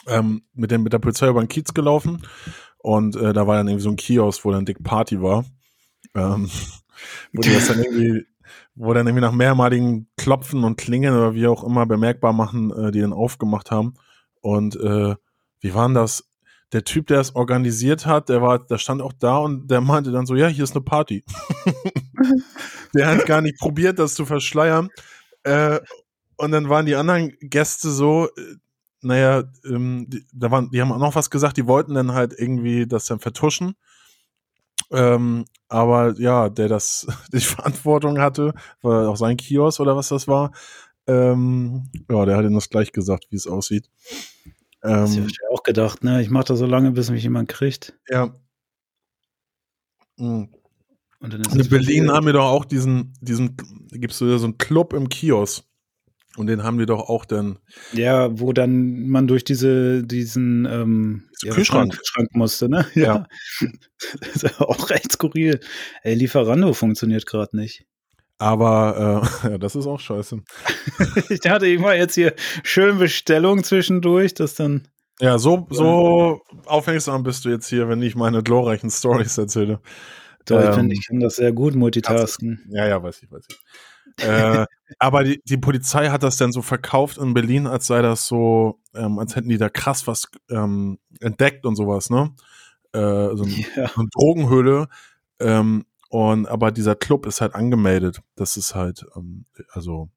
[SPEAKER 2] ähm, mit, dem, mit der Polizei über den Kiez gelaufen und äh, da war dann irgendwie so ein Kiosk, wo dann Dick Party war. Ähm, wo die das dann irgendwie, wo dann irgendwie nach mehrmaligen Klopfen und Klingeln oder wie auch immer bemerkbar machen, äh, die dann aufgemacht haben. Und äh, wie waren das? Der Typ, der es organisiert hat, der war, der stand auch da und der meinte dann so, ja, hier ist eine Party. der hat gar nicht probiert, das zu verschleiern. Äh, und dann waren die anderen Gäste so, äh, naja, ähm, die, da waren, die haben auch noch was gesagt, die wollten dann halt irgendwie das dann vertuschen. Ähm, aber ja, der das die Verantwortung hatte, war auch sein Kiosk oder was das war, ähm, ja, der hat ihnen das gleich gesagt, wie es aussieht.
[SPEAKER 3] Das
[SPEAKER 2] Ähm,
[SPEAKER 3] hätte ich auch gedacht, ne? Ich mache das so lange, bis mich jemand kriegt.
[SPEAKER 2] ja. Mhm.
[SPEAKER 3] Und
[SPEAKER 2] In Berlin haben wir doch auch diesen, diesen, da gibt's so einen Club im Kiosk. Und den haben wir doch auch dann.
[SPEAKER 3] Ja, wo dann man durch diese, diesen ähm, ja,
[SPEAKER 2] Kühlschrank.
[SPEAKER 3] Schrank, Schrank musste, ne?
[SPEAKER 2] Ja.
[SPEAKER 3] das ist ja auch recht skurril. Ey, Lieferando funktioniert gerade nicht.
[SPEAKER 2] Aber äh, ja, das ist auch scheiße.
[SPEAKER 3] Ich dachte immer jetzt hier schön Bestellung zwischendurch, dass dann.
[SPEAKER 2] Ja, so, so aufmerksam bist du jetzt hier, wenn ich meine glorreichen Stories erzähle.
[SPEAKER 3] Doch, ich,
[SPEAKER 2] Ähm,
[SPEAKER 3] find, ich kann das sehr gut multitasken.
[SPEAKER 2] Ja, ja, weiß ich, weiß ich. äh, aber die, die Polizei hat das dann so verkauft in Berlin, als sei das so, ähm, als hätten die da krass was ähm, entdeckt und sowas, ne? Äh, so, ein,
[SPEAKER 3] Ja.
[SPEAKER 2] so eine Drogenhöhle. Ähm, und aber dieser Club ist halt angemeldet. Das ist halt, ähm, also,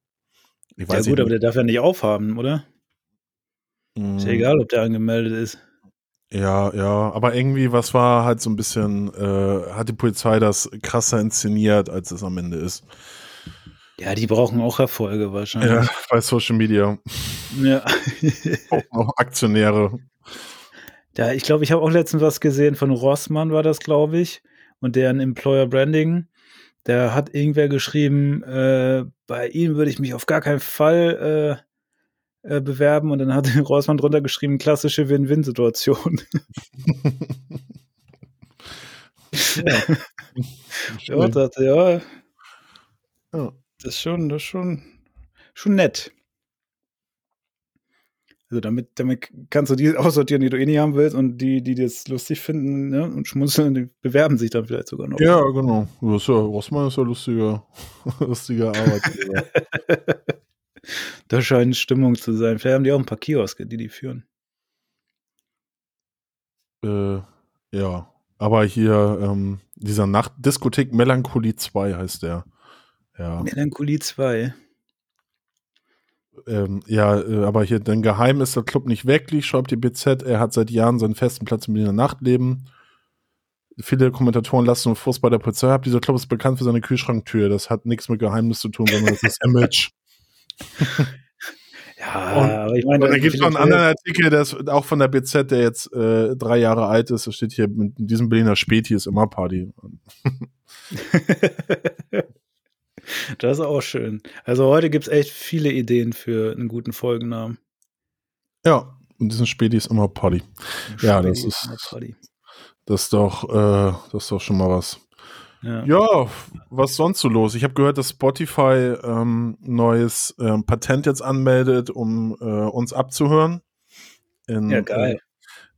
[SPEAKER 2] ich
[SPEAKER 3] Ja,
[SPEAKER 2] weiß
[SPEAKER 3] gut, aber
[SPEAKER 2] nicht.
[SPEAKER 3] der darf ja nicht aufhaben, oder? Ist ja
[SPEAKER 2] Mm,
[SPEAKER 3] egal, ob der angemeldet ist.
[SPEAKER 2] Ja, ja, aber irgendwie, was war halt so ein bisschen, äh, hat die Polizei das krasser inszeniert, als es am Ende ist.
[SPEAKER 3] Ja, die brauchen auch Erfolge
[SPEAKER 2] Ja,
[SPEAKER 3] wahrscheinlich.
[SPEAKER 2] bei Social Media.
[SPEAKER 3] Ja.
[SPEAKER 2] Auch, auch Aktionäre.
[SPEAKER 3] Ja, ich glaube, ich habe auch letztens was gesehen von Rossmann, war das, glaube ich, und deren Employer Branding. Da hat irgendwer geschrieben, äh, bei ihm würde ich mich auf gar keinen Fall äh, äh, bewerben und dann hat Rossmann drunter geschrieben, klassische Win-Win-Situation. ja. ja, dachte, ja, ja. Das ist schon, das ist schon, schon nett. Also damit, damit kannst du die aussortieren, die du eh nicht haben willst und die, die das lustig finden ne, und schmunzeln, die bewerben sich dann vielleicht sogar noch.
[SPEAKER 2] Ja, genau. Das ist ja, Rossmann ist ja lustiger, lustiger Arbeitgeber.
[SPEAKER 3] da scheint Stimmung zu sein. Vielleicht haben die auch ein paar Kioske, die die führen.
[SPEAKER 2] Äh, ja, aber hier ähm, dieser Nacht Diskothek Melancholie 2 heißt der. Ja.
[SPEAKER 3] Melancholie 2.
[SPEAKER 2] Ähm, ja, äh, aber hier, denn geheim ist der Club nicht wirklich, schreibt die BZ. Er hat seit Jahren seinen festen Platz im Berliner Nachtleben. Viele Kommentatoren lassen einen Fuß bei der Polizei ab. Dieser Club ist bekannt für seine Kühlschranktür. Das hat nichts mit Geheimnis zu tun, sondern das ist Image.
[SPEAKER 3] ja, und, aber ich meine,
[SPEAKER 2] da gibt es noch einen anderen Artikel, der ist auch von der BZ, der jetzt äh, drei Jahre alt ist. Da steht hier, mit diesem Berliner Späti ist immer Party.
[SPEAKER 3] Das ist auch schön. Also heute gibt es echt viele Ideen für einen guten Folgennamen.
[SPEAKER 2] Ja, und diesen Späti ist immer Poddy. Ja, das ist, das ist doch, äh, das ist doch schon mal was. Ja. ja, was sonst so los? Ich habe gehört, dass Spotify ähm, neues ähm, Patent jetzt anmeldet, um äh, uns abzuhören. In,
[SPEAKER 3] ja, geil.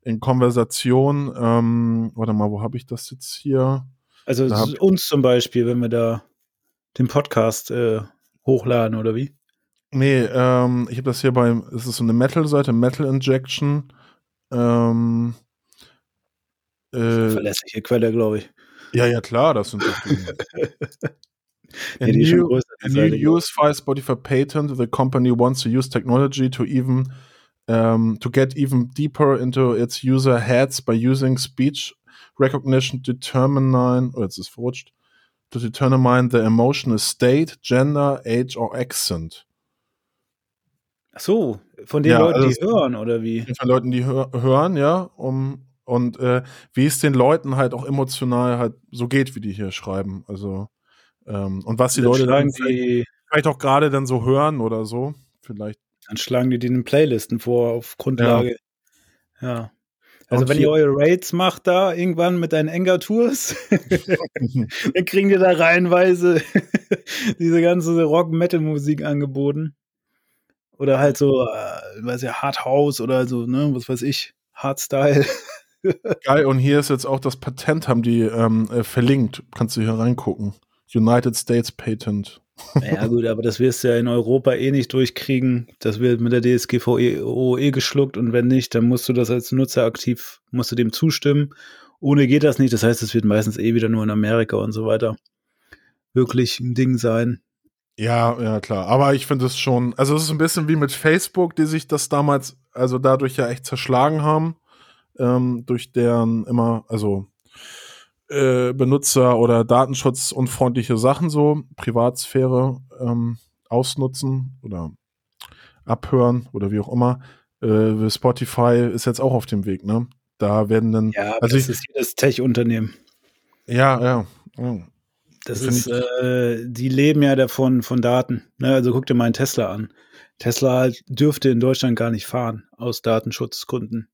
[SPEAKER 2] Äh, in Konversation. Ähm, warte mal, wo habe ich das jetzt hier?
[SPEAKER 3] Also uns zum Beispiel, wenn wir da den Podcast äh, hochladen oder wie?
[SPEAKER 2] Nee, ähm, ich habe das hier beim, es ist so eine Metal-Seite, Metal Injection. Ähm,
[SPEAKER 3] äh, verlässliche Quelle, glaube ich.
[SPEAKER 2] Ja, ja, klar, das sind doch die. a new, a new use file Spotify patent. The company wants to use technology to even um, to get even deeper into its user heads by using speech recognition to determine. Oh, jetzt ist verrutscht to determine the emotional state, gender, age or accent.
[SPEAKER 3] Ach so, von den ja, Leuten, also die hören, oder wie?
[SPEAKER 2] Von Leuten, die hör hören, ja, um, und äh, wie es den Leuten halt auch emotional halt so geht, wie die hier schreiben. Also, ähm, und was die dann Leute dann vielleicht, vielleicht, auch gerade dann so hören oder so, vielleicht.
[SPEAKER 3] Dann schlagen die den Playlisten vor auf Grundlage. Ja. ja. Also wenn ihr eure Raids macht da irgendwann mit deinen Enger-Tours, dann kriegen die da reihenweise diese ganze Rock-Metal-Musik angeboten. Oder halt so, äh, weiß ja, Hard House oder so, ne, was weiß ich, Hardstyle.
[SPEAKER 2] Geil, und hier ist jetzt auch das Patent, haben die ähm, äh, verlinkt. Kannst du hier reingucken. United States Patent.
[SPEAKER 3] Ja gut, aber das wirst du ja in Europa eh nicht durchkriegen. Das wird mit der DSGVO eh geschluckt und wenn nicht, dann musst du das als Nutzer aktiv, musst du dem zustimmen. Ohne geht das nicht. Das heißt, es wird meistens eh wieder nur in Amerika und so weiter wirklich ein Ding sein.
[SPEAKER 2] Ja, ja, klar. Aber ich finde es schon, also es ist ein bisschen wie mit Facebook, die sich das damals, also dadurch ja echt zerschlagen haben. Ähm, durch deren immer, also äh, Benutzer- oder datenschutzunfreundliche Sachen so, Privatsphäre ähm, ausnutzen oder abhören oder wie auch immer. Äh, Spotify ist jetzt auch auf dem Weg, ne? Da werden dann.
[SPEAKER 3] Ja, also das ich, ist jedes Tech-Unternehmen.
[SPEAKER 2] Ja, ja. ja.
[SPEAKER 3] Das, das ist, äh, die leben ja davon von Daten. Ne? Also guck dir mal einen Tesla an. Tesla dürfte in Deutschland gar nicht fahren aus Datenschutzgründen.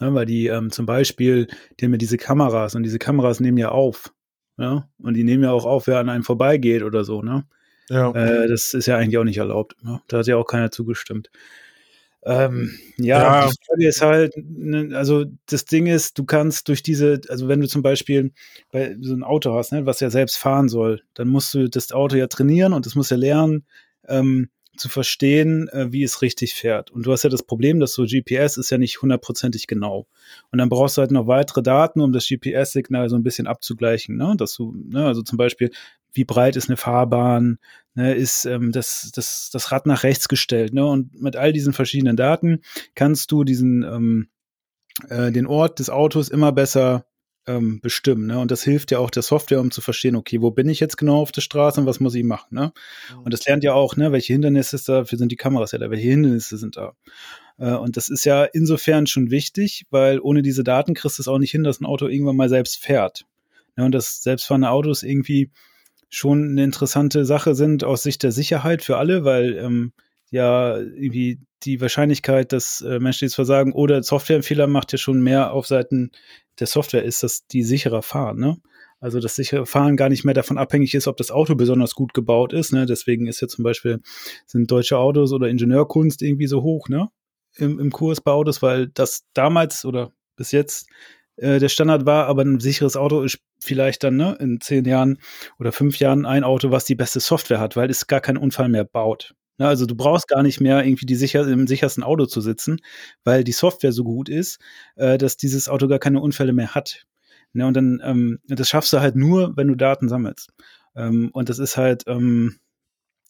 [SPEAKER 3] Ja, weil die ähm, zum Beispiel, die haben ja diese Kameras und diese Kameras nehmen ja auf. Ja? Und die nehmen ja auch auf, wer an einem vorbeigeht oder so. Ne? Ja. Äh, das ist ja eigentlich auch nicht erlaubt. Ne? Da hat ja auch keiner zugestimmt. Ähm, ja, ja, die Frage ist halt, ne, also das Ding ist, du kannst durch diese, also wenn du zum Beispiel bei so ein Auto hast, ne, was ja selbst fahren soll, dann musst du das Auto ja trainieren und das muss ja lernen, ähm, zu verstehen, äh, wie es richtig fährt. Und du hast ja das Problem, dass so GPS ist ja nicht hundertprozentig genau. Und dann brauchst du halt noch weitere Daten, um das GPS-Signal so ein bisschen abzugleichen. Ne? Dass du, ne, also zum Beispiel, wie breit ist eine Fahrbahn, ne, ist ähm, das, das, das Rad nach rechts gestellt. Ne? Und mit all diesen verschiedenen Daten kannst du diesen ähm, äh, den Ort des Autos immer besser ähm, bestimmen. Ne? Und das hilft ja auch der Software, um zu verstehen, okay, wo bin ich jetzt genau auf der Straße und was muss ich machen. Ne? Mhm. Und das lernt ja auch, ne, welche Hindernisse ist da, dafür sind die Kameras ja da, welche Hindernisse sind da. Äh, und das ist ja insofern schon wichtig, weil ohne diese Daten kriegst du es auch nicht hin, dass ein Auto irgendwann mal selbst fährt. Ne? Und das selbstfahrende Autos irgendwie schon eine interessante Sache sind aus Sicht der Sicherheit für alle, weil ähm, ja irgendwie die Wahrscheinlichkeit, dass äh, Menschen jetzt versagen oder Softwarefehler macht ja schon mehr auf Seiten der Software ist, dass die sicherer fahren. Ne? Also das sichere Fahren gar nicht mehr davon abhängig ist, ob das Auto besonders gut gebaut ist. Ne? Deswegen ist ja zum Beispiel sind deutsche Autos oder Ingenieurkunst irgendwie so hoch ne? Im, im Kurs bei Autos, weil das damals oder bis jetzt äh, der Standard war, aber ein sicheres Auto ist vielleicht dann ne, in zehn Jahren oder fünf Jahren ein Auto, was die beste Software hat, weil es gar keinen Unfall mehr baut. Ja, also du brauchst gar nicht mehr irgendwie die sicher, im sichersten Auto zu sitzen, weil die Software so gut ist, äh, dass dieses Auto gar keine Unfälle mehr hat. Ja, und dann, ähm, das schaffst du halt nur, wenn du Daten sammelst. Ähm, und das ist halt, ähm,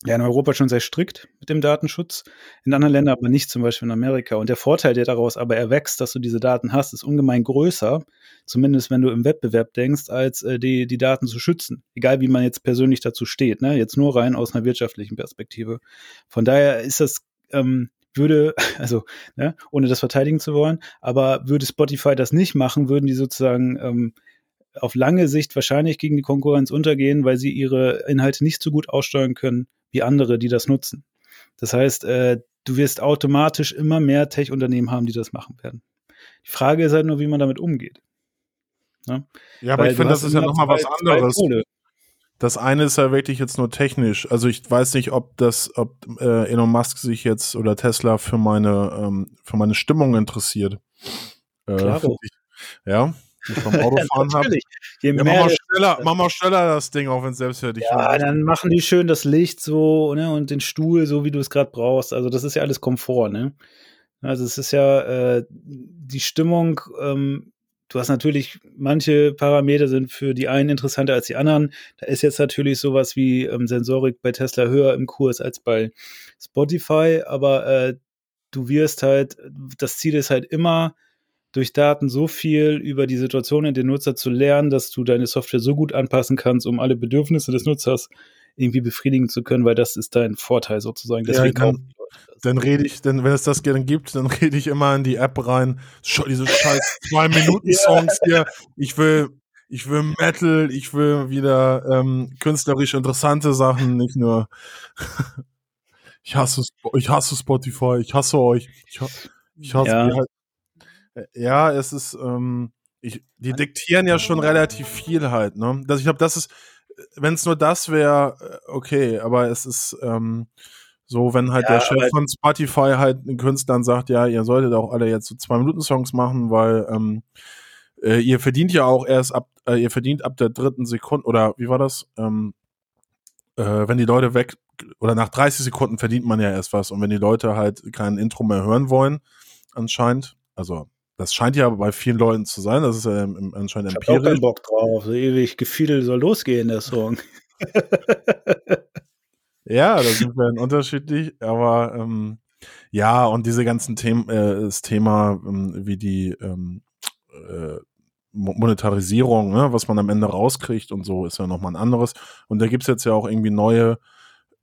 [SPEAKER 3] ja in Europa schon sehr strikt mit dem Datenschutz, in anderen Ländern aber nicht, zum Beispiel in Amerika. Und der Vorteil, der daraus aber erwächst, dass du diese Daten hast, ist ungemein größer, zumindest wenn du im Wettbewerb denkst, als äh, die, die Daten zu schützen. Egal wie man jetzt persönlich dazu steht, ne? Jetzt nur rein aus einer wirtschaftlichen Perspektive. Von daher ist das, ähm, würde, also, ne, ohne das verteidigen zu wollen, aber würde Spotify das nicht machen, würden die sozusagen ähm, auf lange Sicht wahrscheinlich gegen die Konkurrenz untergehen, weil sie ihre Inhalte nicht so gut aussteuern können wie andere, die das nutzen. Das heißt, äh, du wirst automatisch immer mehr Tech-Unternehmen haben, die das machen werden. Die Frage ist halt nur, wie man damit umgeht.
[SPEAKER 2] Ne? Ja, aber Weil ich finde, das ist ja nochmal was anderes. Das eine ist ja wirklich jetzt nur technisch. Also ich weiß nicht, ob das, ob äh, Elon Musk sich jetzt oder Tesla für meine, ähm, für meine Stimmung interessiert. Äh, ja, vom Autofahren ja, habe. Ja, mach, mal schneller, mach mal schneller das Ding, auch wenn es selbstfertig
[SPEAKER 3] Ja, dann machen die schön das Licht so ne, und den Stuhl so, wie du es gerade brauchst. Also das ist ja alles Komfort. Ne? Also es ist ja äh, die Stimmung. Ähm, du hast natürlich, manche Parameter sind für die einen interessanter als die anderen. Da ist jetzt natürlich sowas wie ähm, Sensorik bei Tesla höher im Kurs als bei Spotify, aber äh, du wirst halt, das Ziel ist halt immer, durch Daten so viel über die Situation in den Nutzer zu lernen, dass du deine Software so gut anpassen kannst, um alle Bedürfnisse des Nutzers irgendwie befriedigen zu können, weil das ist dein Vorteil sozusagen.
[SPEAKER 2] Deswegen ja, dann, dann rede ich, denn wenn es das gerne gibt, dann rede ich immer in die App rein. Schau diese scheiß zwei Minuten Songs hier. Ich will, ich will Metal, ich will wieder ähm, künstlerisch interessante Sachen, nicht nur. ich hasse, ich hasse Spotify, ich hasse euch. Ich, ich hasse
[SPEAKER 3] ja.
[SPEAKER 2] Halt äh, ja, es ist, ähm, ich, die diktieren ja schon relativ viel halt, ne? Das, ich glaube, das ist, wenn es nur das wäre, äh, okay, aber es ist ähm, so, wenn halt ja, der Chef von Spotify halt den Künstlern sagt, ja, ihr solltet auch alle jetzt so zwei Minuten Songs machen, weil ähm, äh, ihr verdient ja auch erst ab, äh, ihr verdient ab der dritten Sekunde oder wie war das? Ähm, äh, wenn die Leute weg oder nach 30 Sekunden verdient man ja erst was und wenn die Leute halt kein Intro mehr hören wollen, anscheinend, also das scheint ja bei vielen Leuten zu sein. Das ist ja im, anscheinend
[SPEAKER 3] ich empirisch. Ich habe keinen Bock drauf. So ewig Gefiedel soll losgehen, der Song.
[SPEAKER 2] ja, da sind wir unterschiedlich. Aber ähm, ja, und diese ganzen Themen, äh, das Thema ähm, wie die ähm, äh, Monetarisierung, ne, was man am Ende rauskriegt und so, ist ja nochmal ein anderes. Und da gibt's jetzt ja auch irgendwie neue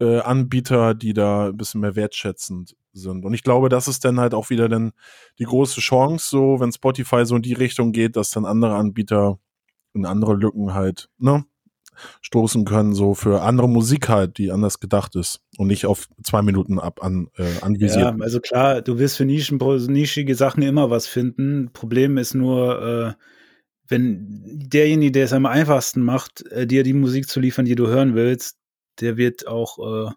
[SPEAKER 2] äh, Anbieter, die da ein bisschen mehr wertschätzend sind. Und ich glaube, das ist dann halt auch wieder dann die große Chance, so wenn Spotify so in die Richtung geht, dass dann andere Anbieter in andere Lücken halt, ne, stoßen können, so für andere Musik halt, die anders gedacht ist und nicht auf zwei Minuten ab an, äh, anvisiert.
[SPEAKER 3] Ja, also klar, du wirst für Nischen, nischige Sachen immer was finden. Problem ist nur, äh, wenn derjenige, der es am einfachsten macht, äh, dir die Musik zu liefern, die du hören willst, der wird auch äh,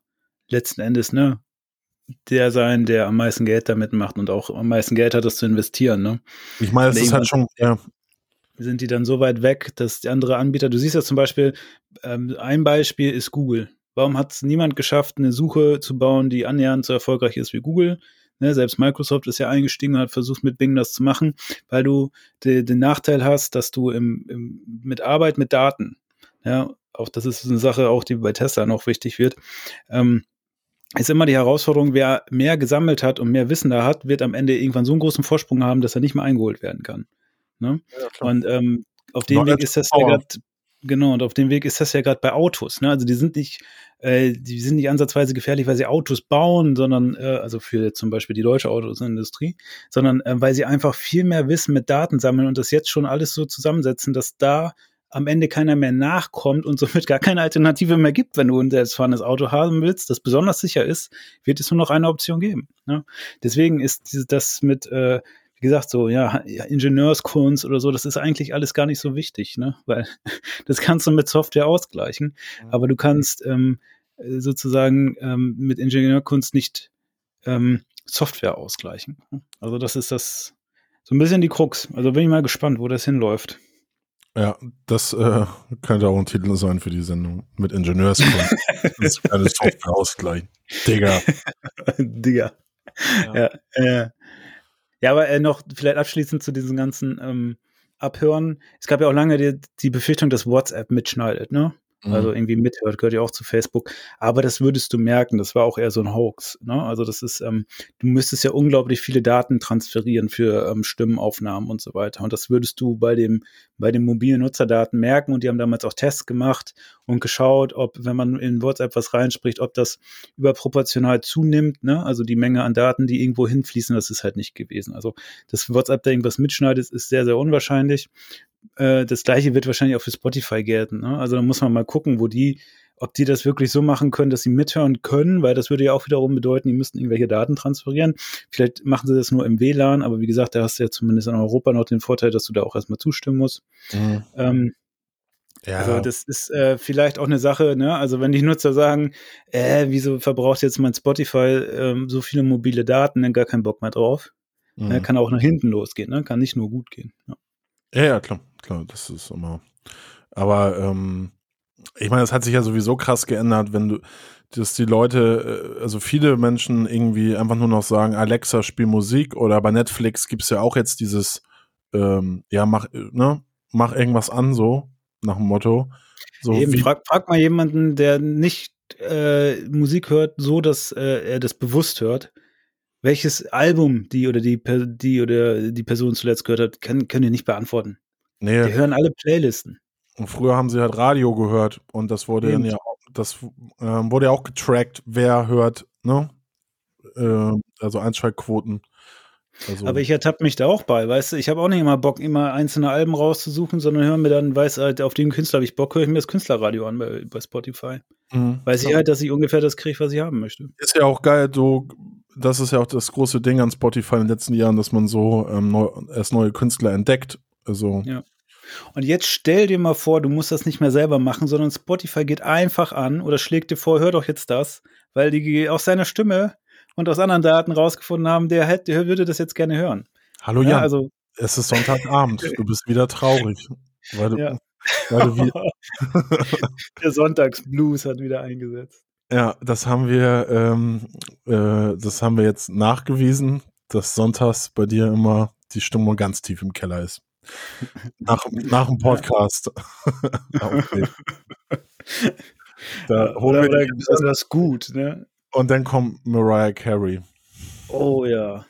[SPEAKER 3] letzten Endes, ne, der sein, der am meisten Geld damit macht und auch am meisten Geld hat, das zu investieren, ne?
[SPEAKER 2] Ich meine, es ist halt schon, ja.
[SPEAKER 3] Sind die dann so weit weg, dass die andere Anbieter, du siehst ja zum Beispiel, ähm, ein Beispiel ist Google. Warum hat es niemand geschafft, eine Suche zu bauen, die annähernd so erfolgreich ist wie Google? Ne, selbst Microsoft ist ja eingestiegen und hat versucht, mit Bing das zu machen, weil du de, den Nachteil hast, dass du im, im, mit Arbeit mit Daten, ja, auch das ist eine Sache, auch die bei Tesla noch wichtig wird, ähm, ist immer die Herausforderung, wer mehr gesammelt hat und mehr Wissen da hat, wird am Ende irgendwann so einen großen Vorsprung haben, dass er nicht mehr eingeholt werden kann. Ne? Ja, und ähm, auf dem Weg ist das ja gerade, genau, und auf dem Weg ist das ja gerade bei Autos. Ne? Also die sind nicht, äh, die sind nicht ansatzweise gefährlich, weil sie Autos bauen, sondern, äh, also für zum Beispiel die deutsche Autosindustrie, sondern äh, weil sie einfach viel mehr Wissen mit Daten sammeln und das jetzt schon alles so zusammensetzen, dass da am Ende keiner mehr nachkommt und somit gar keine Alternative mehr gibt, wenn du ein selbstfahrendes Auto haben willst, das besonders sicher ist, wird es nur noch eine Option geben. Ne? Deswegen ist das mit, äh, wie gesagt, so, ja, Ingenieurskunst oder so, das ist eigentlich alles gar nicht so wichtig, ne? Weil das kannst du mit Software ausgleichen. Aber du kannst ähm, sozusagen ähm, mit Ingenieurkunst nicht ähm, Software ausgleichen. Also das ist das so ein bisschen die Krux. Also bin ich mal gespannt, wo das hinläuft.
[SPEAKER 2] Ja, das äh, könnte auch ein Titel sein für die Sendung mit Ingenieurskunst. das ist eine Software ausgleichen. Digga.
[SPEAKER 3] Digga. Ja, ja, äh, ja aber äh, noch vielleicht abschließend zu diesen ganzen ähm, Abhören. Es gab ja auch lange die, die Befürchtung, dass WhatsApp mitschneidet, ne? Also
[SPEAKER 2] Mhm.
[SPEAKER 3] irgendwie mithört, gehört ja auch zu Facebook. Aber das würdest du merken, das war auch eher so ein Hoax. Ne? Also das ist, ähm, du müsstest ja unglaublich viele Daten transferieren für ähm, Stimmenaufnahmen und so weiter. Und das würdest du bei dem, bei den mobilen Nutzerdaten merken. Und die haben damals auch Tests gemacht und geschaut, ob, wenn man in WhatsApp was reinspricht, ob das überproportional zunimmt. Ne? Also die Menge an Daten, die irgendwo hinfließen, das ist halt nicht gewesen. Also, dass WhatsApp da irgendwas mitschneidet, ist sehr, sehr unwahrscheinlich äh, das gleiche wird wahrscheinlich auch für Spotify gelten. Ne? Also da muss man mal gucken, wo die, ob die das wirklich so machen können, dass sie mithören können, weil das würde ja auch wiederum bedeuten, die müssten irgendwelche Daten transferieren. Vielleicht machen sie das nur im WLAN, aber wie gesagt, da hast du ja zumindest in Europa noch den Vorteil, dass du da auch erstmal zustimmen musst.
[SPEAKER 2] Mhm.
[SPEAKER 3] Ähm,
[SPEAKER 2] Ja,
[SPEAKER 3] also das ist äh, vielleicht auch eine Sache, ne? Also wenn die Nutzer sagen, äh, wieso verbraucht jetzt mein Spotify ähm, so viele mobile Daten, dann gar keinen Bock mehr drauf.
[SPEAKER 2] mhm.
[SPEAKER 3] Ne? Kann auch nach hinten losgehen, ne? Kann nicht nur gut gehen. Ja.
[SPEAKER 2] ja, ja, klar, klar, das ist immer. Aber ähm, ich meine, das hat sich ja sowieso krass geändert, wenn du, dass die Leute, äh, also viele Menschen irgendwie einfach nur noch sagen, Alexa, spiel Musik oder bei Netflix gibt's ja auch jetzt dieses, ähm, ja, mach, ne, mach irgendwas an, so, nach dem Motto. So
[SPEAKER 3] Eben, frag, frag mal jemanden, der nicht äh, Musik hört, so dass äh, er das bewusst hört. Welches Album die oder die, die oder die Person zuletzt gehört hat, kann, können die nicht beantworten. Die
[SPEAKER 2] nee,
[SPEAKER 3] hören alle Playlisten.
[SPEAKER 2] und früher haben sie halt Radio gehört und das wurde dann
[SPEAKER 3] Eben.
[SPEAKER 2] ja, auch- das ähm, wurde ja auch getrackt, wer hört, ne? Ähm, also Einschaltquoten. Also,
[SPEAKER 3] Aber ich ertappe mich da auch bei, weißt du, ich habe auch nicht immer Bock, immer einzelne Alben rauszusuchen, sondern höre mir dann, weiß halt, auf den Künstler habe ich Bock, höre ich mir das Künstlerradio an bei, bei Spotify.
[SPEAKER 2] Mhm.
[SPEAKER 3] Weiß ich halt, dass ich ungefähr das kriege, was ich haben möchte.
[SPEAKER 2] ist ja auch geil, so, das ist ja auch das große Ding an Spotify in den letzten Jahren, dass man so ähm, neu, erst neue Künstler entdeckt. Also,
[SPEAKER 3] Ja. Und jetzt stell dir mal vor, du musst das nicht mehr selber machen, sondern Spotify geht einfach an oder schlägt dir vor, hör doch jetzt das, weil die aus seiner Stimme und aus anderen Daten rausgefunden haben, der, hätte, der würde das jetzt gerne hören.
[SPEAKER 2] hallo
[SPEAKER 3] Ja,
[SPEAKER 2] Jan,
[SPEAKER 3] also,
[SPEAKER 2] es ist Sonntagabend, du bist wieder traurig. Weil du,
[SPEAKER 3] Ja.
[SPEAKER 2] weil du wie,
[SPEAKER 3] der Sonntagsblues hat wieder eingesetzt.
[SPEAKER 2] ja, das haben wir, ähm, äh, das haben wir jetzt nachgewiesen, dass sonntags bei dir immer die Stimmung ganz tief im Keller ist. Nach, nach dem Podcast. Okay. Da holen
[SPEAKER 3] Oder,
[SPEAKER 2] wir
[SPEAKER 3] besonders gut, ne?
[SPEAKER 2] und dann kommt Mariah Carey.
[SPEAKER 3] Oh ja.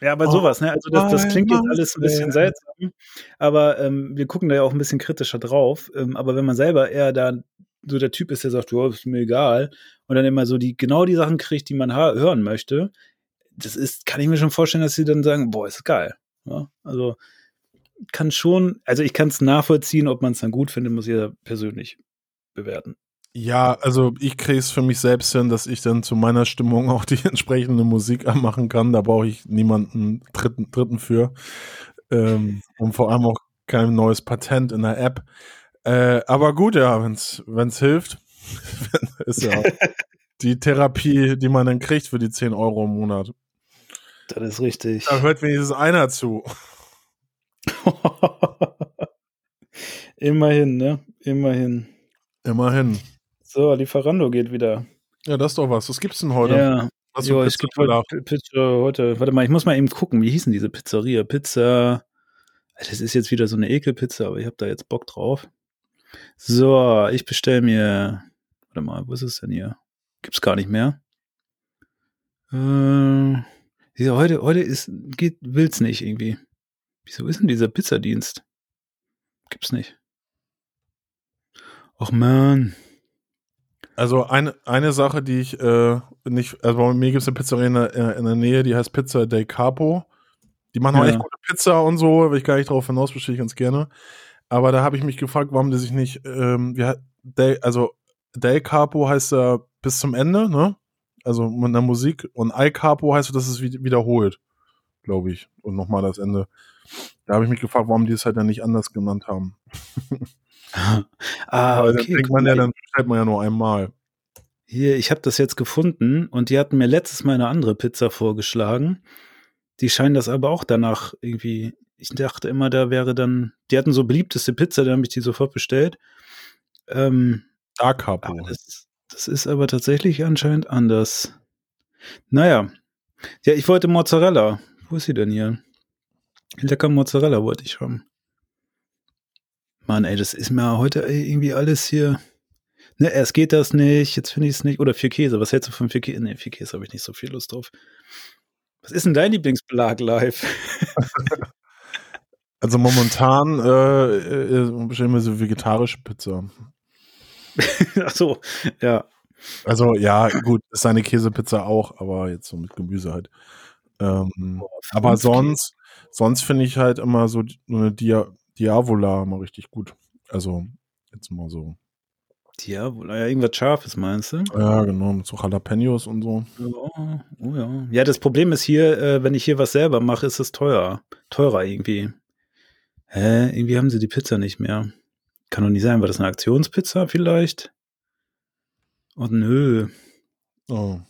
[SPEAKER 3] Ja, aber
[SPEAKER 2] Oh,
[SPEAKER 3] sowas, ne? Also das, das klingt jetzt alles ein bisschen seltsam, aber ähm, wir gucken da ja auch ein bisschen kritischer drauf. Ähm, aber wenn man selber eher da so der Typ ist, der sagt, ja, ist mir egal, und dann immer so die genau die Sachen kriegt, die man hören möchte, das ist, kann ich mir schon vorstellen, dass sie dann sagen, boah, ist geil. Ja? Also kann schon, also ich kann es nachvollziehen, ob man es dann gut findet, muss jeder persönlich bewerten.
[SPEAKER 2] Ja, also ich kriege es für mich selbst hin, dass ich dann zu meiner Stimmung auch die entsprechende Musik anmachen kann. Da brauche ich niemanden dritten, dritten für. Ähm, und vor allem auch kein neues Patent in der App. Äh, aber gut, ja, wenn es hilft, ist ja die Therapie, die man dann kriegt für die 10 Euro im Monat.
[SPEAKER 3] Das ist richtig.
[SPEAKER 2] Da hört wenigstens einer zu.
[SPEAKER 3] Immerhin, ne? Immerhin.
[SPEAKER 2] Immerhin.
[SPEAKER 3] So, Lieferando geht wieder.
[SPEAKER 2] Ja, das ist doch was. Was gibt's denn heute?
[SPEAKER 3] Ja,
[SPEAKER 2] Was
[SPEAKER 3] jo, es gibt heute Pizza heute. Warte mal, ich muss mal eben gucken, wie hießen diese Pizzeria? Pizza. Das ist jetzt wieder so eine Ekelpizza, aber ich habe da jetzt Bock drauf. So, ich bestelle mir. Warte mal, wo ist es denn hier? Gibt's gar nicht mehr. Äh, ja, heute, heute ist, geht, will's nicht irgendwie. Wieso ist denn dieser Pizzadienst? Gibt's nicht. Och man.
[SPEAKER 2] Also eine, eine Sache, die ich äh, nicht, also bei mir gibt es eine Pizzeria in der, in der Nähe, die heißt Pizza del Capo. Die machen auch
[SPEAKER 3] Ja.
[SPEAKER 2] echt gute Pizza und so, will ich gar nicht drauf hinaus, bestelle ich ganz gerne. Aber da habe ich mich gefragt, warum die sich nicht, ähm, wie, Del, also Del Capo heißt ja bis zum Ende, ne? Also mit einer Musik. Und Al Capo heißt, dass es wi- wiederholt, glaube ich. Und nochmal das Ende. Da habe ich mich gefragt, warum die es halt dann nicht anders genannt haben.
[SPEAKER 3] ah,
[SPEAKER 2] Weil dann
[SPEAKER 3] okay.
[SPEAKER 2] denkt man ja, dann bestellt man ja nur einmal.
[SPEAKER 3] Hier, ich habe das jetzt gefunden und die hatten mir letztes Mal eine andere Pizza vorgeschlagen. Die scheinen das aber auch danach irgendwie. Ich dachte immer, da wäre dann. Die hatten so beliebteste Pizza, da habe ich die sofort bestellt. Ähm,
[SPEAKER 2] Da Capo.
[SPEAKER 3] das, das ist aber tatsächlich anscheinend anders. Naja. Ja, ich wollte Mozzarella. Wo ist sie denn hier? Lecker Mozzarella wollte ich haben. Mann, ey, das ist mir heute irgendwie alles hier. Ne, erst geht das nicht, jetzt finde ich es nicht. Oder vier Käse. Was hältst du von vier Käse? Ne, vier Käse habe ich nicht so viel Lust drauf. Was ist denn dein Lieblingsbelag live?
[SPEAKER 2] Also momentan äh, äh, bestellen wir so vegetarische Pizza.
[SPEAKER 3] Ach so, ja.
[SPEAKER 2] Also ja, gut, ist eine Käsepizza auch, aber jetzt so mit Gemüse halt. Ähm, aber sonst, sonst finde ich halt immer so eine Dia Diavola mal richtig gut. Also jetzt mal so.
[SPEAKER 3] Wohl, ja, irgendwas Scharfes meinst du?
[SPEAKER 2] Ja, genau, mit so Jalapenos und so.
[SPEAKER 3] Ja, oh ja. Ja, das Problem ist hier, äh, wenn ich hier was selber mache, ist es teuer. Teurer irgendwie. Hä? Irgendwie haben sie die Pizza nicht mehr. Kann doch nicht sein. War das eine Aktionspizza vielleicht? Oh nö.
[SPEAKER 2] Oh.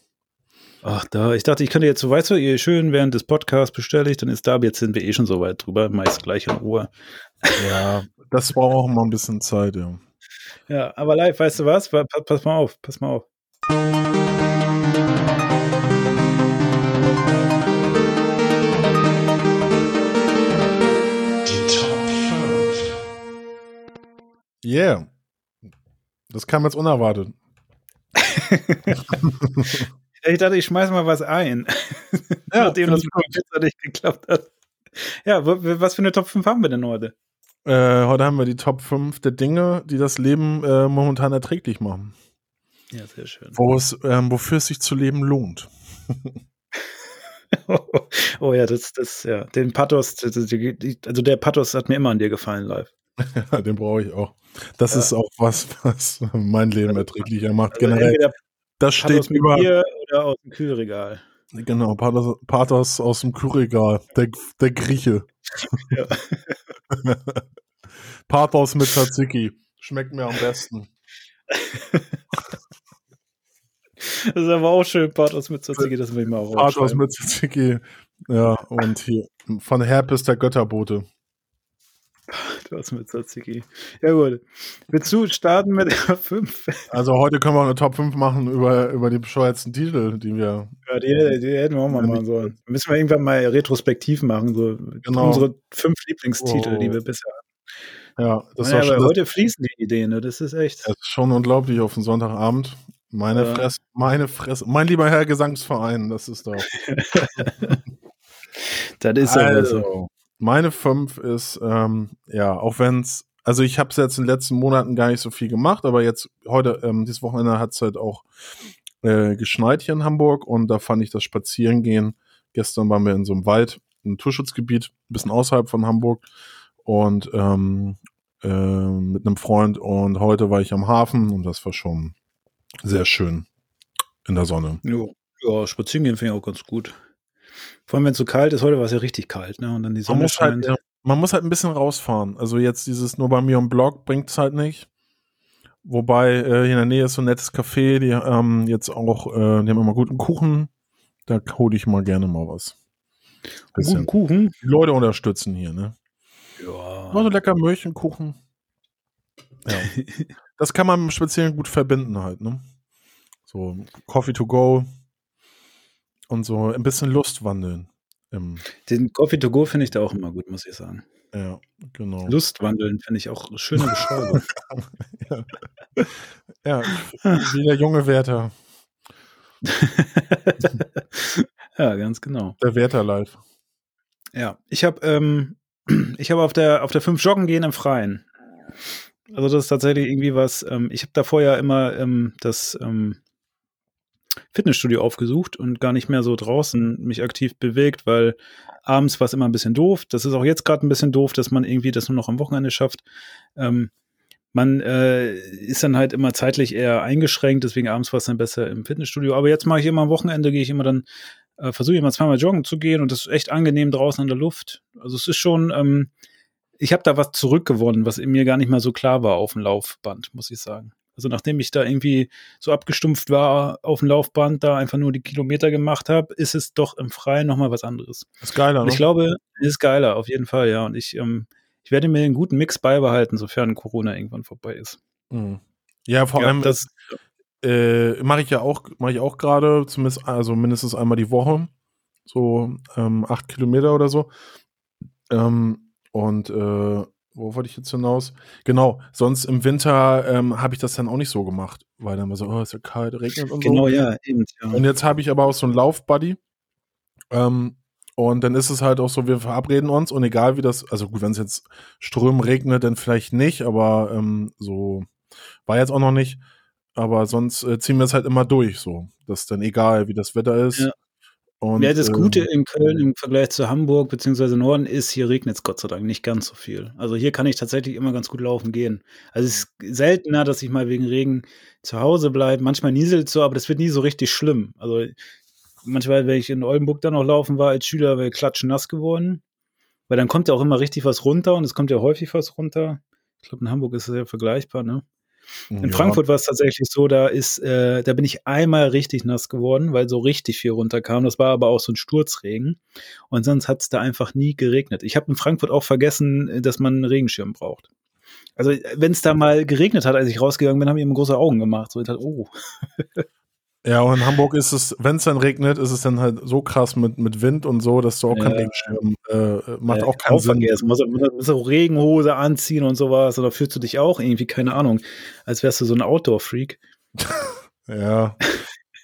[SPEAKER 3] Ach, da. Ich dachte, ich könnte jetzt so, weißt du, ihr schön während des Podcasts bestelle ich, dann ist da, aber jetzt sind wir eh schon so weit drüber. Meist gleich in Ruhe.
[SPEAKER 2] Ja, das braucht auch mal ein bisschen Zeit, ja.
[SPEAKER 3] Ja, aber live, weißt du was? Pa- pa- Pass mal auf, pass mal auf.
[SPEAKER 1] Die Top 5.
[SPEAKER 2] Yeah. Das kam jetzt unerwartet.
[SPEAKER 3] Ich dachte, ich schmeiß mal was ein.
[SPEAKER 2] Ja,
[SPEAKER 3] Nachdem das mit der Pizza nicht geklappt hat. Ja, was für eine Top 5 haben wir denn heute?
[SPEAKER 2] Äh, heute haben wir die Top 5 der Dinge, die das Leben äh, momentan erträglich machen.
[SPEAKER 3] Ja, sehr schön.
[SPEAKER 2] Wo es, ähm, wofür es sich zu leben lohnt.
[SPEAKER 3] oh ja, das, das, ja, den Pathos, also der Pathos hat mir immer an dir gefallen live.
[SPEAKER 2] Ja, den brauche ich auch. Das
[SPEAKER 3] Ja.
[SPEAKER 2] ist auch was, was mein Leben erträglicher macht.
[SPEAKER 3] Also
[SPEAKER 2] Generell, das steht über.
[SPEAKER 3] Oder aus dem Kühlregal.
[SPEAKER 2] Genau, Pathos, Pathos aus dem Kühlregal. Der, der Grieche.
[SPEAKER 3] Ja.
[SPEAKER 2] Pathos mit Tzatziki. Schmeckt mir am besten.
[SPEAKER 3] Das ist aber auch schön, Pathos mit Tzatziki, das will ich mal auch
[SPEAKER 2] Pathos mit Tzatziki. Ja, und hier. Von Herpes der Götterbote.
[SPEAKER 3] Pathos mit Tzatziki. Ja gut. Willst du starten mit der 5?
[SPEAKER 2] Also heute können wir eine Top 5 machen über, über die bescheuertsten Titel, die wir.
[SPEAKER 3] Ja, die, die hätten wir auch mal machen sollen. Müssen wir irgendwann mal retrospektiv machen, so
[SPEAKER 2] Genau.
[SPEAKER 3] unsere fünf Lieblingstitel,
[SPEAKER 2] Oh.
[SPEAKER 3] die wir bisher
[SPEAKER 2] Ja, das
[SPEAKER 3] naja, aber
[SPEAKER 2] Das,
[SPEAKER 3] heute fließen die Ideen, ne? das ist echt.
[SPEAKER 2] das ist schon unglaublich auf den Sonntagabend. Meine
[SPEAKER 3] Ja.
[SPEAKER 2] Fresse, meine Fresse. Mein lieber Herr Gesangsverein, das ist doch.
[SPEAKER 3] Das ist aber so.
[SPEAKER 2] Meine 5 ist, ähm, ja, auch wenn es, also ich habe es jetzt in den letzten Monaten gar nicht so viel gemacht, aber jetzt heute, ähm, dieses Wochenende hat es halt auch äh, geschneit hier in Hamburg und da fand ich das Spazierengehen. Gestern waren wir in so einem Wald, ein Naturschutzgebiet, ein bisschen außerhalb von Hamburg und ähm, äh, mit einem Freund und heute war ich am Hafen und das war schon sehr schön in der Sonne.
[SPEAKER 3] Ja, spazieren gehen finde ich auch ganz gut. Vor allem, wenn es so kalt ist, heute war es ja richtig kalt, ne? Und dann die
[SPEAKER 2] Man
[SPEAKER 3] Sonne
[SPEAKER 2] muss, halt,
[SPEAKER 3] scheint.
[SPEAKER 2] ja, man muss halt ein bisschen rausfahren. Also jetzt dieses nur bei mir im Blog bringt es halt nicht. Wobei äh, hier in der Nähe ist so ein nettes Café, die ähm, jetzt auch, äh, die haben immer guten Kuchen. Da hole ich mal gerne mal was.
[SPEAKER 3] Guten. Kuchen.
[SPEAKER 2] Die Leute unterstützen hier, ne?
[SPEAKER 3] Ja.
[SPEAKER 2] Mal so lecker Möhrchenkuchen. Ja. das kann man speziell gut verbinden halt, ne? So Coffee to go und so ein bisschen Lust wandeln.
[SPEAKER 3] Den Coffee to go finde ich da auch immer gut, muss ich sagen.
[SPEAKER 2] ja, genau.
[SPEAKER 3] Lustwandeln finde ich auch eine schöne Beschreibung.
[SPEAKER 2] Ja, wie der junge Wärter.
[SPEAKER 3] ja, ganz genau.
[SPEAKER 2] Der Wärter live.
[SPEAKER 3] Ja, ich habe ähm, ich habe auf der auf der 5 Joggen gehen im Freien. Also das ist tatsächlich irgendwie was. Ähm, ich habe davor ja immer ähm, das ähm, Fitnessstudio aufgesucht und gar nicht mehr so draußen mich aktiv bewegt, weil abends war es immer ein bisschen doof. Das ist auch jetzt gerade ein bisschen doof, dass man irgendwie das nur noch am Wochenende schafft. Ähm, man äh, ist dann halt immer zeitlich eher eingeschränkt, deswegen abends war es dann besser im Fitnessstudio. Aber jetzt mache ich immer am Wochenende, gehe ich immer dann, äh, versuche ich immer zweimal joggen zu gehen und das ist echt angenehm draußen an der Luft. Also es ist schon, ähm, ich habe da was zurückgewonnen, was mir gar nicht mal so klar war auf dem Laufband, muss ich sagen. Also nachdem ich da irgendwie so abgestumpft war auf dem Laufband, da einfach nur die Kilometer gemacht habe, ist es doch im Freien nochmal was anderes.
[SPEAKER 2] Ist geiler,
[SPEAKER 3] Und ich
[SPEAKER 2] ne?
[SPEAKER 3] glaube, es ist geiler, auf jeden Fall, ja. Und ich, ähm, ich werde mir einen guten Mix beibehalten, sofern Corona irgendwann vorbei ist.
[SPEAKER 2] Mhm. Ja, vor
[SPEAKER 3] ja,
[SPEAKER 2] allem
[SPEAKER 3] das,
[SPEAKER 2] äh, mache ich ja auch, mache ich auch gerade, zumindest also mindestens einmal die Woche, so ähm, acht Kilometer oder so. Ähm, und äh, wo wollte ich jetzt hinaus? Genau, sonst im Winter ähm, habe ich das dann auch nicht so gemacht, weil dann war so, oh, ist ja kalt, regnet und
[SPEAKER 3] genau,
[SPEAKER 2] so.
[SPEAKER 3] ja, eben. Ja.
[SPEAKER 2] Und jetzt habe ich aber auch so einen Laufbuddy. Ähm, und dann ist es halt auch so, wir verabreden uns und egal wie das, also gut, wenn es jetzt Strömen regnet, dann vielleicht nicht, aber ähm, so war jetzt auch noch nicht. Aber sonst äh, ziehen wir es halt immer durch, so. Das ist dann egal, wie das Wetter ist.
[SPEAKER 3] Ja.
[SPEAKER 2] Und,
[SPEAKER 3] ja, das
[SPEAKER 2] ähm,
[SPEAKER 3] Gute in Köln im Vergleich zu Hamburg beziehungsweise Norden ist, hier regnet es Gott sei Dank nicht ganz so viel. Also hier kann ich tatsächlich immer ganz gut laufen gehen. Also es ist seltener, dass ich mal wegen Regen zu Hause bleibe. Manchmal nieselt es so, aber das wird nie so richtig schlimm. Also manchmal, wenn ich in Oldenburg dann noch laufen war als Schüler, wäre ich klatschnass geworden. Weil dann kommt ja auch immer richtig was runter und es kommt ja häufig was runter. Ich glaube, in Hamburg ist es ja vergleichbar, ne? In
[SPEAKER 2] ja.
[SPEAKER 3] Frankfurt war es tatsächlich so, da ist, äh, da bin ich einmal richtig nass geworden, weil so richtig viel runterkam. Das war aber auch so ein Sturzregen. Und sonst hat es da einfach nie geregnet. Ich habe in Frankfurt auch vergessen, dass man einen Regenschirm braucht. Also, wenn es da mal geregnet hat, als ich rausgegangen bin, haben die immer große Augen gemacht. So, ich dachte, oh.
[SPEAKER 2] Ja, und in Hamburg ist es, wenn es dann regnet, ist es dann halt so krass mit, mit Wind und so, dass du auch keinen
[SPEAKER 3] Ja.
[SPEAKER 2] Regenschirm, äh, macht
[SPEAKER 3] Äh,
[SPEAKER 2] auch keinen Sinn.
[SPEAKER 3] vergessen. Muss, muss auch Regenhose anziehen und sowas. Oder fühlst du dich auch irgendwie, keine Ahnung, als wärst du so ein Outdoor-Freak.
[SPEAKER 2] Ja.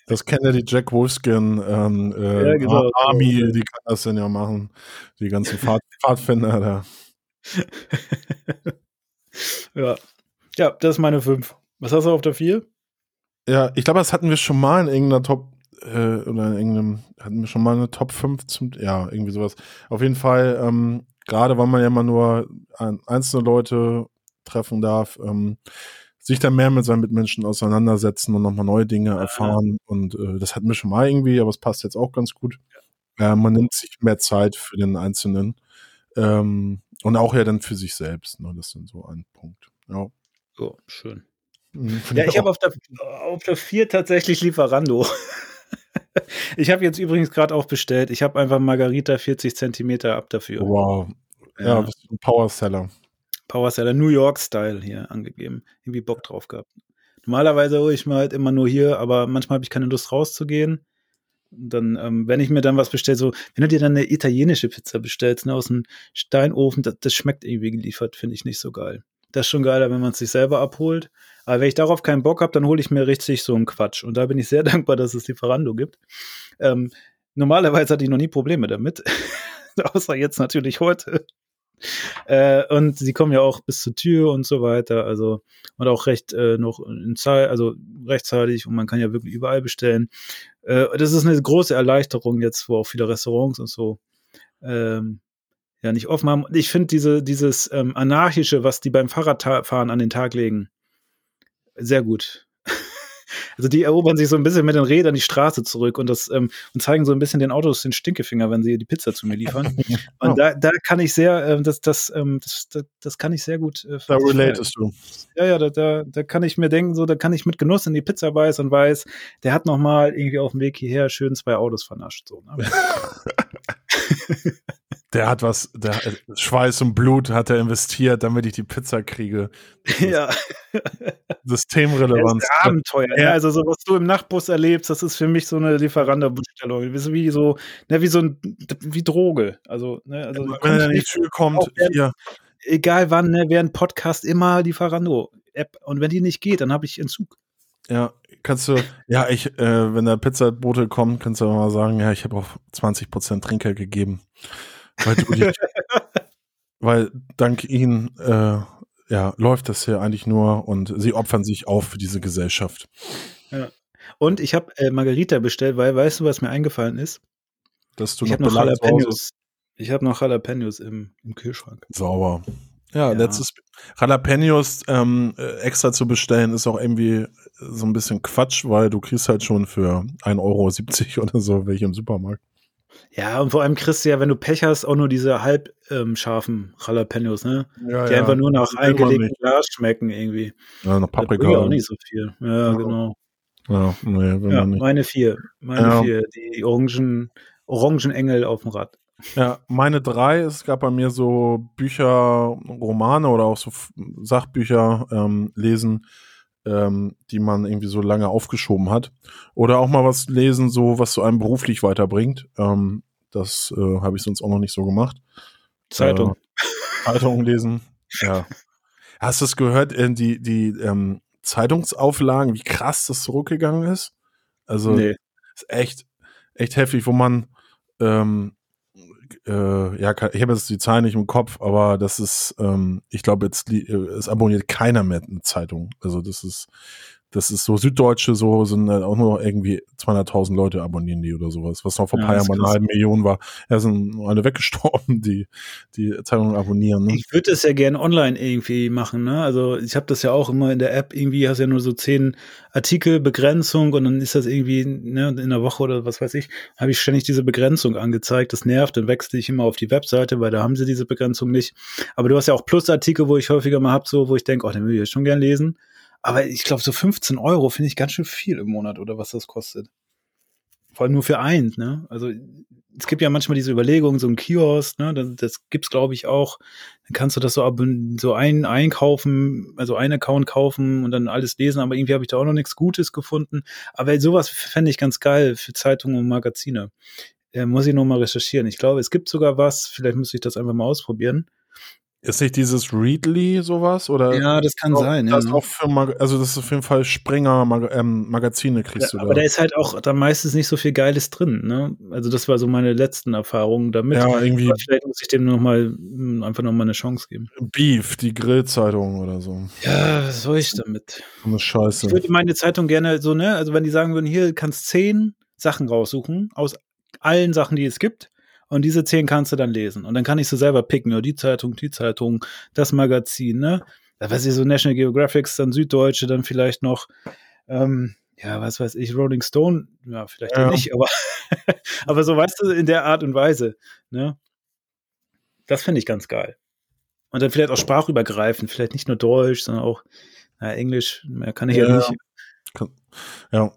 [SPEAKER 2] Das kennen ja die Jack Wolfskin ähm, äh,
[SPEAKER 3] Ja, genau.
[SPEAKER 2] Army, die kann das dann ja machen. Die ganzen Pfad Pfadfinder da.
[SPEAKER 3] Ja. Ja, das ist meine 5. Was hast du auf der 4?
[SPEAKER 2] Ja, ich glaube, das hatten wir schon mal in irgendeiner Top, äh, oder in irgendeinem, hatten wir schon mal eine Top 5 zum, ja, irgendwie sowas. Auf jeden Fall, ähm, gerade weil man ja immer nur ein, einzelne Leute treffen darf, ähm, sich dann mehr mit seinen Mitmenschen auseinandersetzen und nochmal neue Dinge erfahren. Und äh, das hatten wir schon mal irgendwie, aber es passt jetzt auch ganz gut. Äh, man nimmt sich mehr Zeit für den Einzelnen. Ähm, und auch ja dann für sich selbst. Ne? Das ist so ein Punkt. Ja.
[SPEAKER 3] Oh, schön. Ja, ich habe auf der, auf der 4 tatsächlich Lieferando. ich habe jetzt übrigens gerade auch bestellt. Ich habe einfach Margarita 40 Zentimeter ab dafür.
[SPEAKER 2] Wow. Ja,
[SPEAKER 3] Ja.
[SPEAKER 2] bist du ein Powerseller.
[SPEAKER 3] Power Seller New York Style hier angegeben. Irgendwie Bock drauf gehabt. Normalerweise hole ich mir halt immer nur hier, aber manchmal habe ich keine Lust rauszugehen. Und dann, ähm, wenn ich mir dann was bestelle, so, wenn du dir dann eine italienische Pizza bestellst, ne, aus dem Steinofen, das, das schmeckt irgendwie geliefert, finde ich nicht so geil. Das ist schon geiler, wenn man es sich selber abholt. Aber wenn ich darauf keinen Bock habe, dann hole ich mir richtig so einen Quatsch. Und da bin ich sehr dankbar, dass es Lieferando gibt. Ähm, normalerweise hatte ich noch nie Probleme damit. Außer jetzt natürlich heute. Äh, und sie kommen ja auch bis zur Tür und so weiter. Also, und auch recht äh, noch in Zeit, also rechtzeitig und man kann ja wirklich überall bestellen. Äh, das ist eine große Erleichterung jetzt, wo auch viele Restaurants und so ähm, ja nicht offen haben. Ich finde diese, dieses ähm, Anarchische, was die beim Fahrradfahren an den Tag legen, sehr gut. Also die erobern sich so ein bisschen mit den Rädern die Straße zurück und das ähm, und zeigen so ein bisschen den Autos den Stinkefinger, wenn sie die Pizza zu mir liefern. Und
[SPEAKER 2] Oh.
[SPEAKER 3] da, da kann ich sehr, ähm, das, das, ähm, das, das, das kann ich sehr gut. Äh,
[SPEAKER 2] Da relatest du.
[SPEAKER 3] ja, ja, da, da, da kann ich mir denken, so, da kann ich mit Genuss in die Pizza beißen und weiß, der hat noch mal irgendwie auf dem Weg hierher schön zwei Autos vernascht. So, ne?
[SPEAKER 2] Der hat was, der Schweiß und Blut hat er investiert, damit ich die Pizza kriege.
[SPEAKER 3] ja,
[SPEAKER 2] Systemrelevanz.
[SPEAKER 3] das ist Abenteuer. Ja. Also so, was du im Nachtbus erlebst, das ist für mich so eine Lieferando-Bestellung. Das ist wie so, ne, wie so ein, wie Droge. Also, ne, also
[SPEAKER 2] Wenn er in die Tür kommt,
[SPEAKER 3] während-
[SPEAKER 2] hier,
[SPEAKER 3] egal wann, ne, während Podcast immer Lieferando-App. Und wenn die nicht geht, dann habe ich Entzug.
[SPEAKER 2] ja, kannst du, ja, ich, äh, wenn der Pizzabote kommt, kannst du mal sagen, ja, ich habe auch 20% Trinkgeld gegeben. Weil die, weil dank ihnen, äh, ja, läuft das hier eigentlich nur und sie opfern sich auf für diese Gesellschaft.
[SPEAKER 3] Und ich habe äh, Margarita bestellt, weil, weißt du, was mir eingefallen ist?
[SPEAKER 2] Dass du
[SPEAKER 3] Ich
[SPEAKER 2] noch
[SPEAKER 3] noch Jalapenos. Ich habe noch Jalapenos im, im Kühlschrank.
[SPEAKER 2] Sauber. Ja,
[SPEAKER 3] Ja.
[SPEAKER 2] letztes Jalapenos ähm, äh, extra zu bestellen ist auch irgendwie so ein bisschen Quatsch, weil du kriegst halt schon für 1,70 Euro oder so welche im Supermarkt.
[SPEAKER 3] Ja, und vor allem kriegst du ja, wenn du Pech hast, auch nur diese halb ähm, scharfen Jalapenos, ne?
[SPEAKER 2] Ja,
[SPEAKER 3] Die einfach nur nach eingelegtem. Glas schmecken irgendwie.
[SPEAKER 2] Ja,
[SPEAKER 3] bringt
[SPEAKER 2] Paprika.
[SPEAKER 3] ja auch nicht so viel. Ja,
[SPEAKER 2] Ja.
[SPEAKER 3] genau.
[SPEAKER 2] Ja, nee, will
[SPEAKER 3] Ja,
[SPEAKER 2] man nicht.
[SPEAKER 3] meine vier. Meine
[SPEAKER 2] Ja.
[SPEAKER 3] vier. Die Orangen, Orangenengel auf dem Rad.
[SPEAKER 2] Ja, meine drei, es gab bei mir so Bücher, Romane oder auch so Sachbücher ähm, lesen, ähm, die man irgendwie so lange aufgeschoben hat. Oder auch mal was lesen, so was so einem beruflich weiterbringt. Ähm, das äh, habe ich sonst auch noch nicht so gemacht.
[SPEAKER 3] Zeitung.
[SPEAKER 2] Äh, Zeitungen lesen. Ja. Hast du es gehört, äh, die, die ähm, Zeitungsauflagen, wie krass das zurückgegangen ist? Also
[SPEAKER 3] nee.
[SPEAKER 2] ist echt, echt heftig, wo man, ähm, äh, ja, ich habe jetzt die Zahlen nicht im Kopf, aber das ist, ähm, ich glaube, jetzt äh, es abonniert keiner mehr eine Zeitung. Also das ist, das ist so Süddeutsche, so sind halt auch nur irgendwie 200.000 Leute abonnieren die oder sowas, was noch vor ein
[SPEAKER 3] Ja,
[SPEAKER 2] paar
[SPEAKER 3] das
[SPEAKER 2] Jahren mal eine halbe Million war. Ja, sind alle weggestorben, die die Zeitungen abonnieren. Ne?
[SPEAKER 3] Ich würde es ja gerne online irgendwie machen, ne? Also ich habe das ja auch immer in der App, irgendwie hast du ja nur so zehn Artikel, Begrenzung und dann ist das irgendwie, ne, in der Woche oder was weiß ich, habe ich ständig diese Begrenzung angezeigt. Das nervt, dann wechsle ich immer auf die Webseite, weil da haben sie diese Begrenzung nicht. Aber du hast ja auch Plusartikel, wo ich häufiger mal hab, so, wo ich denke, oh, den will ich jetzt schon gern lesen. Aber ich glaube, so 15 Euro finde ich ganz schön viel im Monat oder was das kostet. Vor allem nur für eins, ne? Also es gibt ja manchmal diese Überlegungen, so ein Kiosk, ne? Das, das gibt's, glaube ich, auch. Dann kannst du das so, so ein, einkaufen, also einen Account kaufen und dann alles lesen, aber irgendwie habe ich da auch noch nichts Gutes gefunden. Aber sowas fände ich ganz geil für Zeitungen und Magazine. Äh, muss ich noch mal recherchieren. Ich glaube, es gibt sogar was, vielleicht müsste ich das einfach mal ausprobieren.
[SPEAKER 2] Ist nicht dieses Readly sowas oder?
[SPEAKER 3] Ja, das kann sein, ja.
[SPEAKER 2] Das ist auch für Mag also das ist auf jeden Fall Springer Mag ähm, Magazine kriegst
[SPEAKER 3] Ja,
[SPEAKER 2] du
[SPEAKER 3] aber
[SPEAKER 2] da.
[SPEAKER 3] da ist halt auch dann meistens nicht so viel Geiles drin, ne? Also das war so meine letzten Erfahrungen damit.
[SPEAKER 2] ja, irgendwie
[SPEAKER 3] Aber vielleicht muss ich dem noch mal mh, einfach noch mal eine Chance geben.
[SPEAKER 2] Beef, die Grillzeitung oder so.
[SPEAKER 3] Ja, was soll ich damit?
[SPEAKER 2] Eine Scheiße.
[SPEAKER 3] Ich würde meine Zeitung gerne so, ne, also wenn die sagen würden, hier kannst zehn Sachen raussuchen aus allen Sachen, die es gibt. Und diese zehn kannst du dann lesen. Und dann kann ich so selber picken, ja, die Zeitung, die Zeitung, das Magazin, ne? Da weiß ich so National Geographics, dann Süddeutsche, dann vielleicht noch, ähm, ja, was weiß ich, Rolling Stone, ja, vielleicht
[SPEAKER 2] Ja.
[SPEAKER 3] auch nicht, aber, aber so weißt du, in der Art und Weise, ne? Das finde ich ganz geil. Und dann vielleicht auch sprachübergreifend, vielleicht nicht nur Deutsch, sondern auch na, Englisch, mehr kann ich ja,
[SPEAKER 2] Ja.
[SPEAKER 3] nicht.
[SPEAKER 2] Ja.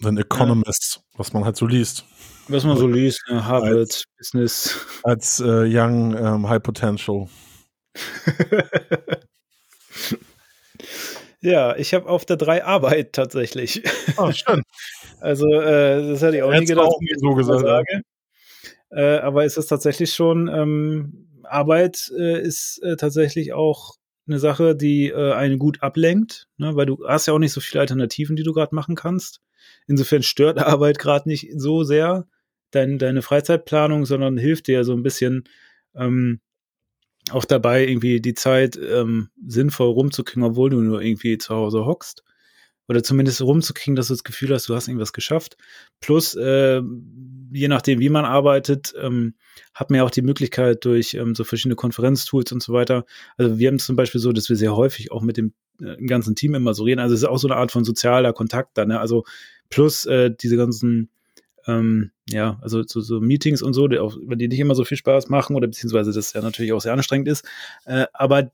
[SPEAKER 2] Den Economist, was man halt so liest.
[SPEAKER 3] Was man so liest, ne? Harvard, Business.
[SPEAKER 2] Als äh, Young ähm, High Potential.
[SPEAKER 3] ja, ich habe auf der 3 Arbeit tatsächlich.
[SPEAKER 2] Ah, schön.
[SPEAKER 3] Also, äh, das hatte ich auch nie
[SPEAKER 2] Hättest du
[SPEAKER 3] gedacht,
[SPEAKER 2] auch so gesagt,
[SPEAKER 3] sage. Äh, aber es ist tatsächlich schon, ähm, Arbeit äh, ist äh, tatsächlich auch eine Sache, die äh, einen gut ablenkt, ne? weil du hast ja auch nicht so viele Alternativen, die du gerade machen kannst. Insofern stört Arbeit gerade nicht so sehr dein, deine Freizeitplanung, sondern hilft dir so ein bisschen ähm, auch dabei, irgendwie die Zeit ähm, sinnvoll rumzukriegen, obwohl du nur irgendwie zu Hause hockst. Oder zumindest rumzukriegen, dass du das Gefühl hast, du hast irgendwas geschafft. Plus, äh, je nachdem, wie man arbeitet, ähm, hat man ja auch die Möglichkeit durch ähm, so verschiedene Konferenztools und so weiter. Also wir haben zum Beispiel so, dass wir sehr häufig auch mit dem, äh, ganzen Team immer so reden. Also es ist auch so eine Art von sozialer Kontakt da, ne? Also plus äh, diese ganzen ähm, ja, also so, so Meetings und so, die auch, die nicht immer so viel Spaß machen oder beziehungsweise das ja natürlich auch sehr anstrengend ist. Äh, aber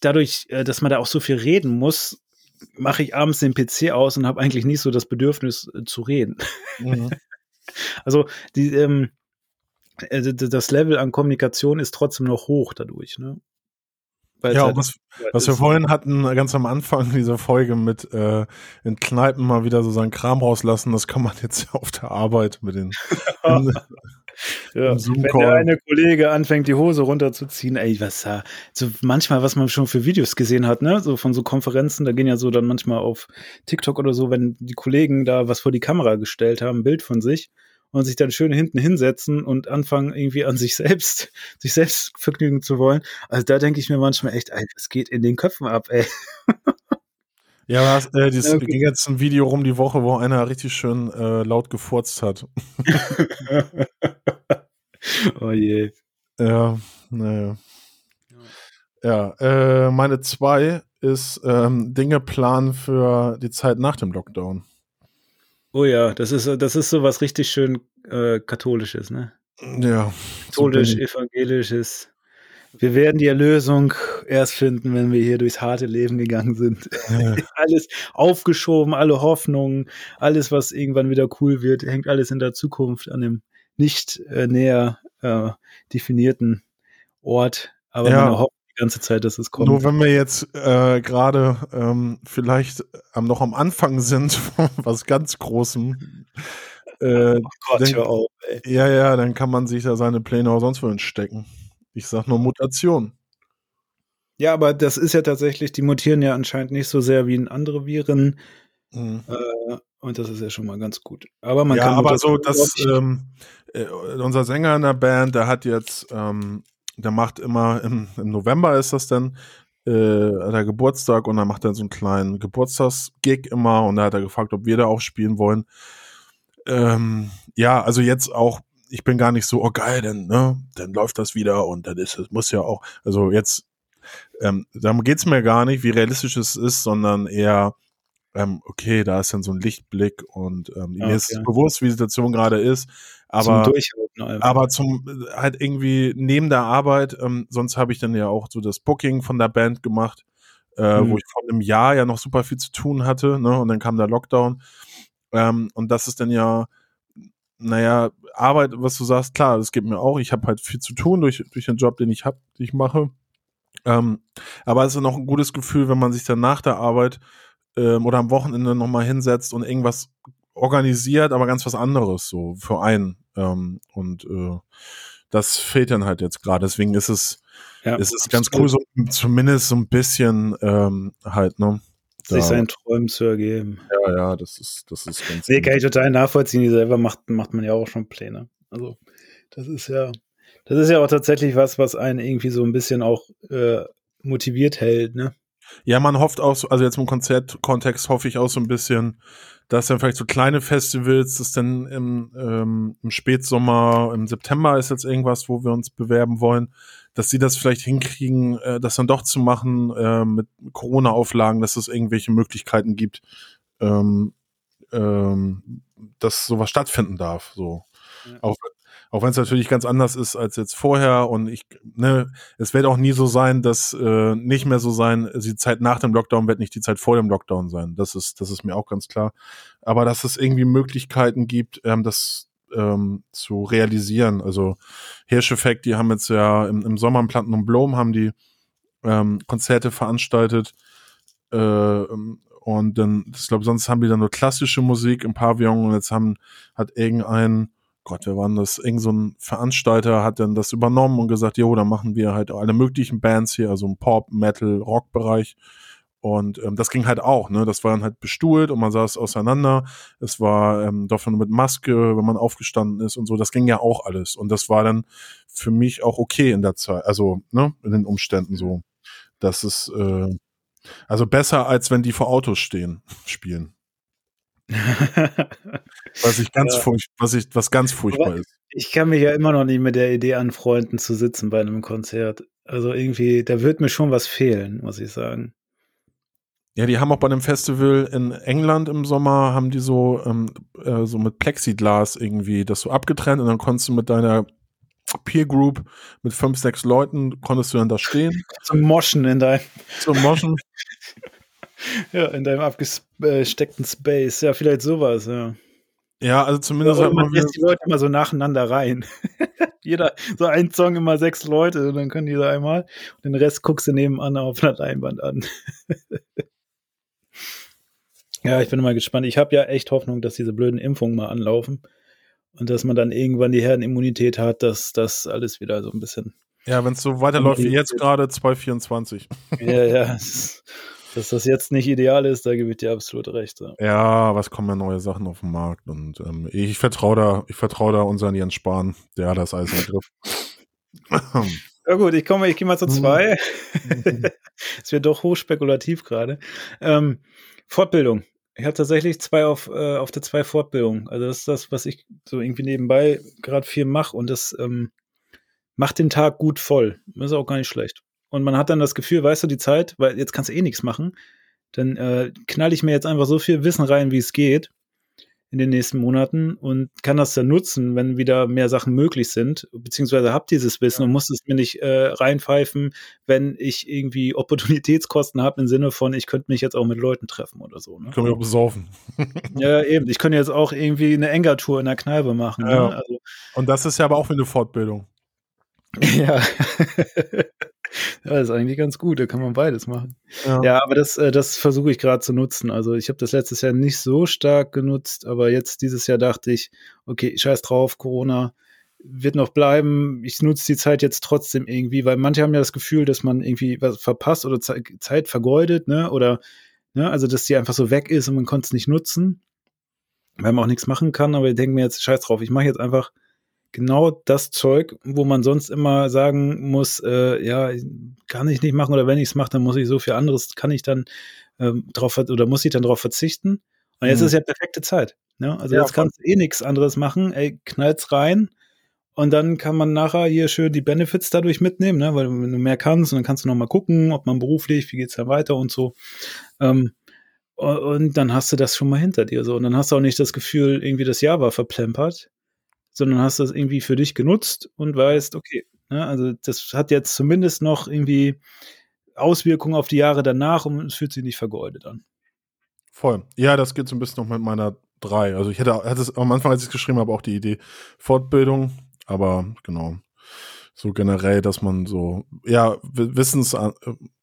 [SPEAKER 3] dadurch, äh, dass man da auch so viel reden muss, mache ich abends den PC aus und habe eigentlich nicht so das Bedürfnis äh, zu reden.
[SPEAKER 2] Mhm.
[SPEAKER 3] Also die, ähm, äh, das Level an Kommunikation ist trotzdem noch hoch dadurch, ne?
[SPEAKER 2] Ja,
[SPEAKER 3] halt
[SPEAKER 2] was, was wir vorhin hatten, ganz am Anfang dieser Folge mit äh, in Kneipen mal wieder so seinen Kram rauslassen, das kann man jetzt auf der Arbeit mit den
[SPEAKER 3] Ja,
[SPEAKER 2] im
[SPEAKER 3] wenn der eine Kollege anfängt, die Hose runterzuziehen, ey, was da, so manchmal, was man schon für Videos gesehen hat, ne, so von so Konferenzen, da gehen ja so dann manchmal auf TikTok oder so, wenn die Kollegen da was vor die Kamera gestellt haben, ein Bild von sich und sich dann schön hinten hinsetzen und anfangen irgendwie an sich selbst, sich selbst vergnügen zu wollen. Also da denke ich mir manchmal echt, ey, was geht in den Köpfen ab, ey.
[SPEAKER 2] Ja, äh, das
[SPEAKER 3] okay.
[SPEAKER 2] ging jetzt ein Video rum die Woche, wo einer richtig schön äh, laut gefurzt hat.
[SPEAKER 3] oh je.
[SPEAKER 2] Ja, naja. Ja, äh, meine zwei ist ähm, Dinge planen für die Zeit nach dem Lockdown.
[SPEAKER 3] Oh ja, das ist, das ist so was richtig schön äh, katholisches, ne?
[SPEAKER 2] Ja.
[SPEAKER 3] Katholisch,
[SPEAKER 2] so
[SPEAKER 3] evangelisches. Wir werden die Erlösung erst finden, wenn wir hier durchs harte Leben gegangen sind.
[SPEAKER 2] Ja.
[SPEAKER 3] alles aufgeschoben, alle Hoffnungen, alles, was irgendwann wieder cool wird, hängt alles in der Zukunft an dem nicht äh, näher äh, definierten Ort. Aber
[SPEAKER 2] Ja.
[SPEAKER 3] hofft die ganze Zeit, dass es kommt.
[SPEAKER 2] Nur wenn wir jetzt äh, gerade ähm, vielleicht ähm, noch am Anfang sind von was ganz Großem, äh,
[SPEAKER 3] oh Gott,
[SPEAKER 2] denk-
[SPEAKER 3] hör auf, ey.
[SPEAKER 2] ja, ja, dann kann man sich da seine Pläne auch sonst wohin stecken. Ich sag nur Mutation.
[SPEAKER 3] Ja, aber das ist ja tatsächlich, die mutieren ja anscheinend nicht so sehr wie in andere Viren.
[SPEAKER 2] Mhm.
[SPEAKER 3] Äh, und das ist ja schon mal ganz gut. Aber man
[SPEAKER 2] ja,
[SPEAKER 3] kann
[SPEAKER 2] aber so, dass ähm, äh, unser Sänger in der Band, der hat jetzt, ähm, der macht immer im, im November ist das dann, äh, hat er Geburtstag und dann macht er so einen kleinen Geburtstagsgig immer und da hat er gefragt, ob wir da auch spielen wollen. Ähm, ja, also jetzt auch, ich bin gar nicht so, oh geil, denn, ne, dann läuft das wieder und dann ist es, muss ja auch, also jetzt, ähm, darum geht's mir gar nicht, wie realistisch es ist, sondern eher, ähm, okay, da ist dann so ein Lichtblick und ähm, mir ist
[SPEAKER 3] Okay.
[SPEAKER 2] bewusst, wie die Situation gerade ist,
[SPEAKER 3] zum
[SPEAKER 2] aber
[SPEAKER 3] Durchhalten einfach.
[SPEAKER 2] aber zum äh, halt irgendwie neben der Arbeit, ähm, sonst habe ich dann ja auch so das Booking von der Band gemacht, äh,
[SPEAKER 3] Mhm.
[SPEAKER 2] wo ich vor einem Jahr ja noch super viel zu tun hatte, ne? Und dann kam der Lockdown. Ähm, und das ist dann ja, naja, Arbeit, was du sagst, klar, das gibt mir auch. Ich habe halt viel zu tun durch, durch den Job, den ich habe, den ich mache. Ähm, aber es ist noch ein gutes Gefühl, wenn man sich dann nach der Arbeit ähm, oder am Wochenende nochmal hinsetzt und irgendwas organisiert, aber ganz was anderes so für einen. Ähm, und äh, das fehlt dann halt jetzt gerade. Deswegen ist es,
[SPEAKER 3] ja,
[SPEAKER 2] ist es ganz cool, so zumindest so ein bisschen ähm, halt, ne?
[SPEAKER 3] sich
[SPEAKER 2] Da-
[SPEAKER 3] seinen Träumen zu ergeben.
[SPEAKER 2] Ja, ja, das ist, das ist ganz
[SPEAKER 3] Nee, kann ich total nachvollziehen. Die selber macht, macht man ja auch schon Pläne. Also, das ist ja, das ist ja auch tatsächlich was, was einen irgendwie so ein bisschen auch äh, motiviert hält, ne?
[SPEAKER 2] Ja, man hofft auch, so- also jetzt im Konzertkontext hoffe ich auch so ein bisschen, dass dann vielleicht so kleine Festivals, das dann im, ähm, im Spätsommer, im September ist jetzt irgendwas, wo wir uns bewerben wollen, dass sie das vielleicht hinkriegen, äh, das dann doch zu machen äh, mit Corona-Auflagen, dass es irgendwelche Möglichkeiten gibt, ähm, ähm, dass sowas stattfinden darf. So.
[SPEAKER 3] Ja.
[SPEAKER 2] Auch, auch wenn es natürlich ganz anders ist als jetzt vorher und ich, ne, es wird auch nie so sein, dass äh, nicht mehr so sein, die Zeit nach dem Lockdown wird nicht die Zeit vor dem Lockdown sein. Das ist, das ist mir auch ganz klar. Aber dass es irgendwie Möglichkeiten gibt, ähm, das ähm, zu realisieren. Also Hirscheffekt, die haben jetzt ja im, im Sommer im Planten und Blom haben die ähm, Konzerte veranstaltet. Äh, und dann, ich glaube, sonst haben die dann nur klassische Musik im Pavillon und jetzt haben, hat irgendein, Gott, wer war denn das? Irgend so ein Veranstalter hat dann das übernommen und gesagt, jo, dann machen wir halt alle möglichen Bands hier, also im Pop, Metal, Rock-Bereich. Und ähm, das ging halt auch, ne? Das war dann halt bestuhlt und man saß auseinander. Es war ähm, davon mit Maske, wenn man aufgestanden ist und so. Das ging ja auch alles. Und das war dann für mich auch okay in der Zeit, also ne, in den Umständen so. Das ist äh, also besser, als wenn die vor Autos stehen, spielen. Was ich ganz
[SPEAKER 3] Ja.
[SPEAKER 2] furcht, was ich, was ganz furchtbar
[SPEAKER 3] Aber-
[SPEAKER 2] ist.
[SPEAKER 3] ich kann mich ja immer noch nicht mit der Idee anfreunden, zu sitzen bei einem Konzert. Also irgendwie, da wird mir schon was fehlen, muss ich sagen.
[SPEAKER 2] Ja, die haben auch bei einem Festival in England im Sommer, haben die so, ähm, äh, so mit Plexiglas irgendwie das so abgetrennt und dann konntest du mit deiner Peer Group mit fünf, sechs Leuten, konntest du dann da stehen,
[SPEAKER 3] Zum Moschen in deinem,
[SPEAKER 2] zum Moschen.
[SPEAKER 3] ja, in deinem abgesteckten Space. Ja, vielleicht sowas, ja.
[SPEAKER 2] Ja, also zumindest hat
[SPEAKER 3] man lässt die Leute immer so nacheinander rein. Jeder, so ein Song immer sechs Leute und dann können die da einmal und den Rest guckst du nebenan auf einer Leinwand an. ja, ich bin mal gespannt. Ich habe ja echt Hoffnung, dass diese blöden Impfungen mal anlaufen und dass man dann irgendwann die Herdenimmunität hat, dass das alles wieder so ein bisschen,
[SPEAKER 2] ja, wenn es so weiterläuft wie jetzt gerade, 224.
[SPEAKER 3] ja, ja, es- dass das jetzt nicht ideal ist, da gebe ich dir absolut recht. Ja.
[SPEAKER 2] Ja, was kommen ja neue Sachen auf den Markt und ähm, ich vertraue da, ich vertraue da unseren Jens Spahn, der hat das alles im Griff.
[SPEAKER 3] Ja gut, ich komme, ich gehe mal zu
[SPEAKER 2] Mhm.
[SPEAKER 3] zwei. Es wird doch hochspekulativ gerade. Ähm, Fortbildung. Ich habe tatsächlich zwei auf, äh, auf der zwei Fortbildung. Also das ist das, was ich so irgendwie nebenbei gerade viel mache und das ähm, macht den Tag gut voll. Das ist auch gar nicht schlecht. Und man hat dann das Gefühl, weißt du, die Zeit, weil jetzt kannst du eh nichts machen, dann äh, knall ich mir jetzt einfach so viel Wissen rein, wie es geht in den nächsten Monaten und kann das dann nutzen, wenn wieder mehr Sachen möglich sind, beziehungsweise hab dieses Wissen und muss es mir nicht äh, reinpfeifen, wenn ich irgendwie Opportunitätskosten habe im Sinne von, ich könnte mich jetzt auch mit Leuten treffen oder so. Ne?
[SPEAKER 2] Können wir auch besaufen.
[SPEAKER 3] ja, eben. Ich könnte jetzt auch irgendwie eine Engertour in der Kneipe machen. Ne?
[SPEAKER 2] Ja.
[SPEAKER 3] Ne? Also,
[SPEAKER 2] Und das ist ja aber auch wie eine Fortbildung.
[SPEAKER 3] ja. Ja, das ist eigentlich ganz gut, da kann man beides machen.
[SPEAKER 2] Ja.
[SPEAKER 3] Ja, aber das, äh, das versuche ich gerade zu nutzen. Also ich habe das letztes Jahr nicht so stark genutzt, aber jetzt dieses Jahr dachte ich, okay, scheiß drauf, Corona wird noch bleiben. Ich nutze die Zeit jetzt trotzdem irgendwie, weil manche haben ja das Gefühl, dass man irgendwie was verpasst oder Ze Zeit vergeudet, ne? Oder ne, also dass die einfach so weg ist und man konnte es nicht nutzen, weil man auch nichts machen kann. Aber ich denke mir jetzt, scheiß drauf, ich mache jetzt einfach genau das Zeug, wo man sonst immer sagen muss, äh, ja, kann ich nicht machen oder wenn ich es mache, dann muss ich so viel anderes, kann ich dann ähm, drauf oder muss ich dann drauf verzichten. Und jetzt
[SPEAKER 2] Mhm.
[SPEAKER 3] ist ja perfekte Zeit. Ne? Also
[SPEAKER 2] Ja,
[SPEAKER 3] jetzt kannst du eh nichts anderes machen, ey, knallt's rein. Und dann kann man nachher hier schön die Benefits dadurch mitnehmen, ne? weil wenn du mehr kannst, und dann kannst du noch mal gucken, ob man beruflich, wie geht's dann weiter und so. Ähm, und dann hast du das schon mal hinter dir so. Und dann hast du auch nicht das Gefühl, irgendwie das Jahr war verplempert, sondern hast das irgendwie für dich genutzt und weißt, okay, ne, also das hat jetzt zumindest noch irgendwie Auswirkungen auf die Jahre danach und es fühlt sich nicht vergeudet an.
[SPEAKER 2] Voll. Ja, das geht so ein bisschen noch mit meiner drei. Also ich hätte, hatte es am Anfang, als ich es geschrieben habe, auch die Idee Fortbildung, aber genau. So generell, dass man so, ja, Wissens, äh,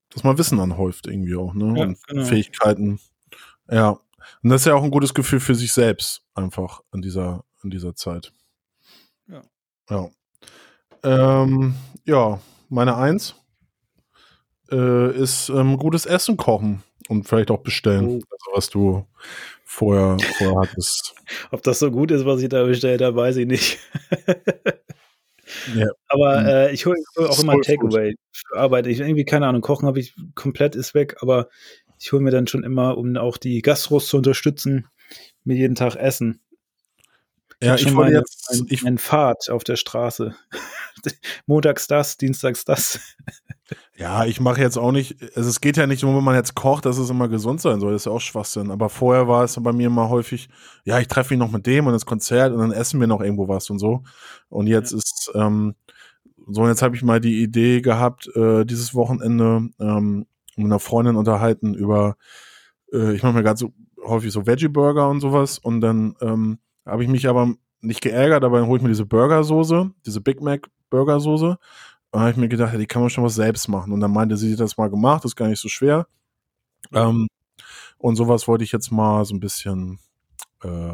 [SPEAKER 2] dass man Wissen anhäuft irgendwie auch, ne?
[SPEAKER 3] Ja,
[SPEAKER 2] und
[SPEAKER 3] genau.
[SPEAKER 2] Fähigkeiten. Ja. Und das ist ja auch ein gutes Gefühl für sich selbst, einfach in dieser, in dieser Zeit.
[SPEAKER 3] Ja.
[SPEAKER 2] Ja. Ähm, ja, meine Eins äh, ist ähm, gutes Essen kochen und vielleicht auch bestellen.
[SPEAKER 3] Oh.
[SPEAKER 2] Also was du vorher, vorher hattest.
[SPEAKER 3] Ob das so gut ist, was ich da bestellt habe, weiß ich nicht.
[SPEAKER 2] Ja.
[SPEAKER 3] Aber
[SPEAKER 2] Mhm.
[SPEAKER 3] äh, ich hole hol auch immer
[SPEAKER 2] Food.
[SPEAKER 3] Takeaway für Arbeit. Ich irgendwie keine Ahnung, kochen habe ich komplett ist weg, aber ich hole mir dann schon immer, um auch die Gastros zu unterstützen, mir jeden Tag Essen.
[SPEAKER 2] Ja, ich wollte jetzt,
[SPEAKER 3] Ein,
[SPEAKER 2] ich,
[SPEAKER 3] ein Pfad auf der Straße. Montags das, dienstags das.
[SPEAKER 2] ja, ich mache jetzt auch nicht, also es geht ja nicht nur, wenn man jetzt kocht, dass es immer gesund sein soll, das ist ja auch Schwachsinn. Aber vorher war es bei mir immer häufig, ja, ich treffe mich noch mit dem und das Konzert und dann essen wir noch irgendwo was und so. Und jetzt ist, ähm, so, und jetzt habe ich mal die Idee gehabt, äh, dieses Wochenende ähm, mit einer Freundin unterhalten über, äh, ich mache mir gerade so häufig so Veggie-Burger und sowas und dann ähm, habe ich mich aber nicht geärgert, aber dann hole ich mir diese Burgersoße, diese Big Mac Burgersoße. Dann habe ich mir gedacht, ja, die kann man schon was selbst machen. Und dann meinte sie, sie hat das mal gemacht, das ist gar nicht so schwer. Ähm, und sowas wollte ich jetzt mal so ein bisschen äh,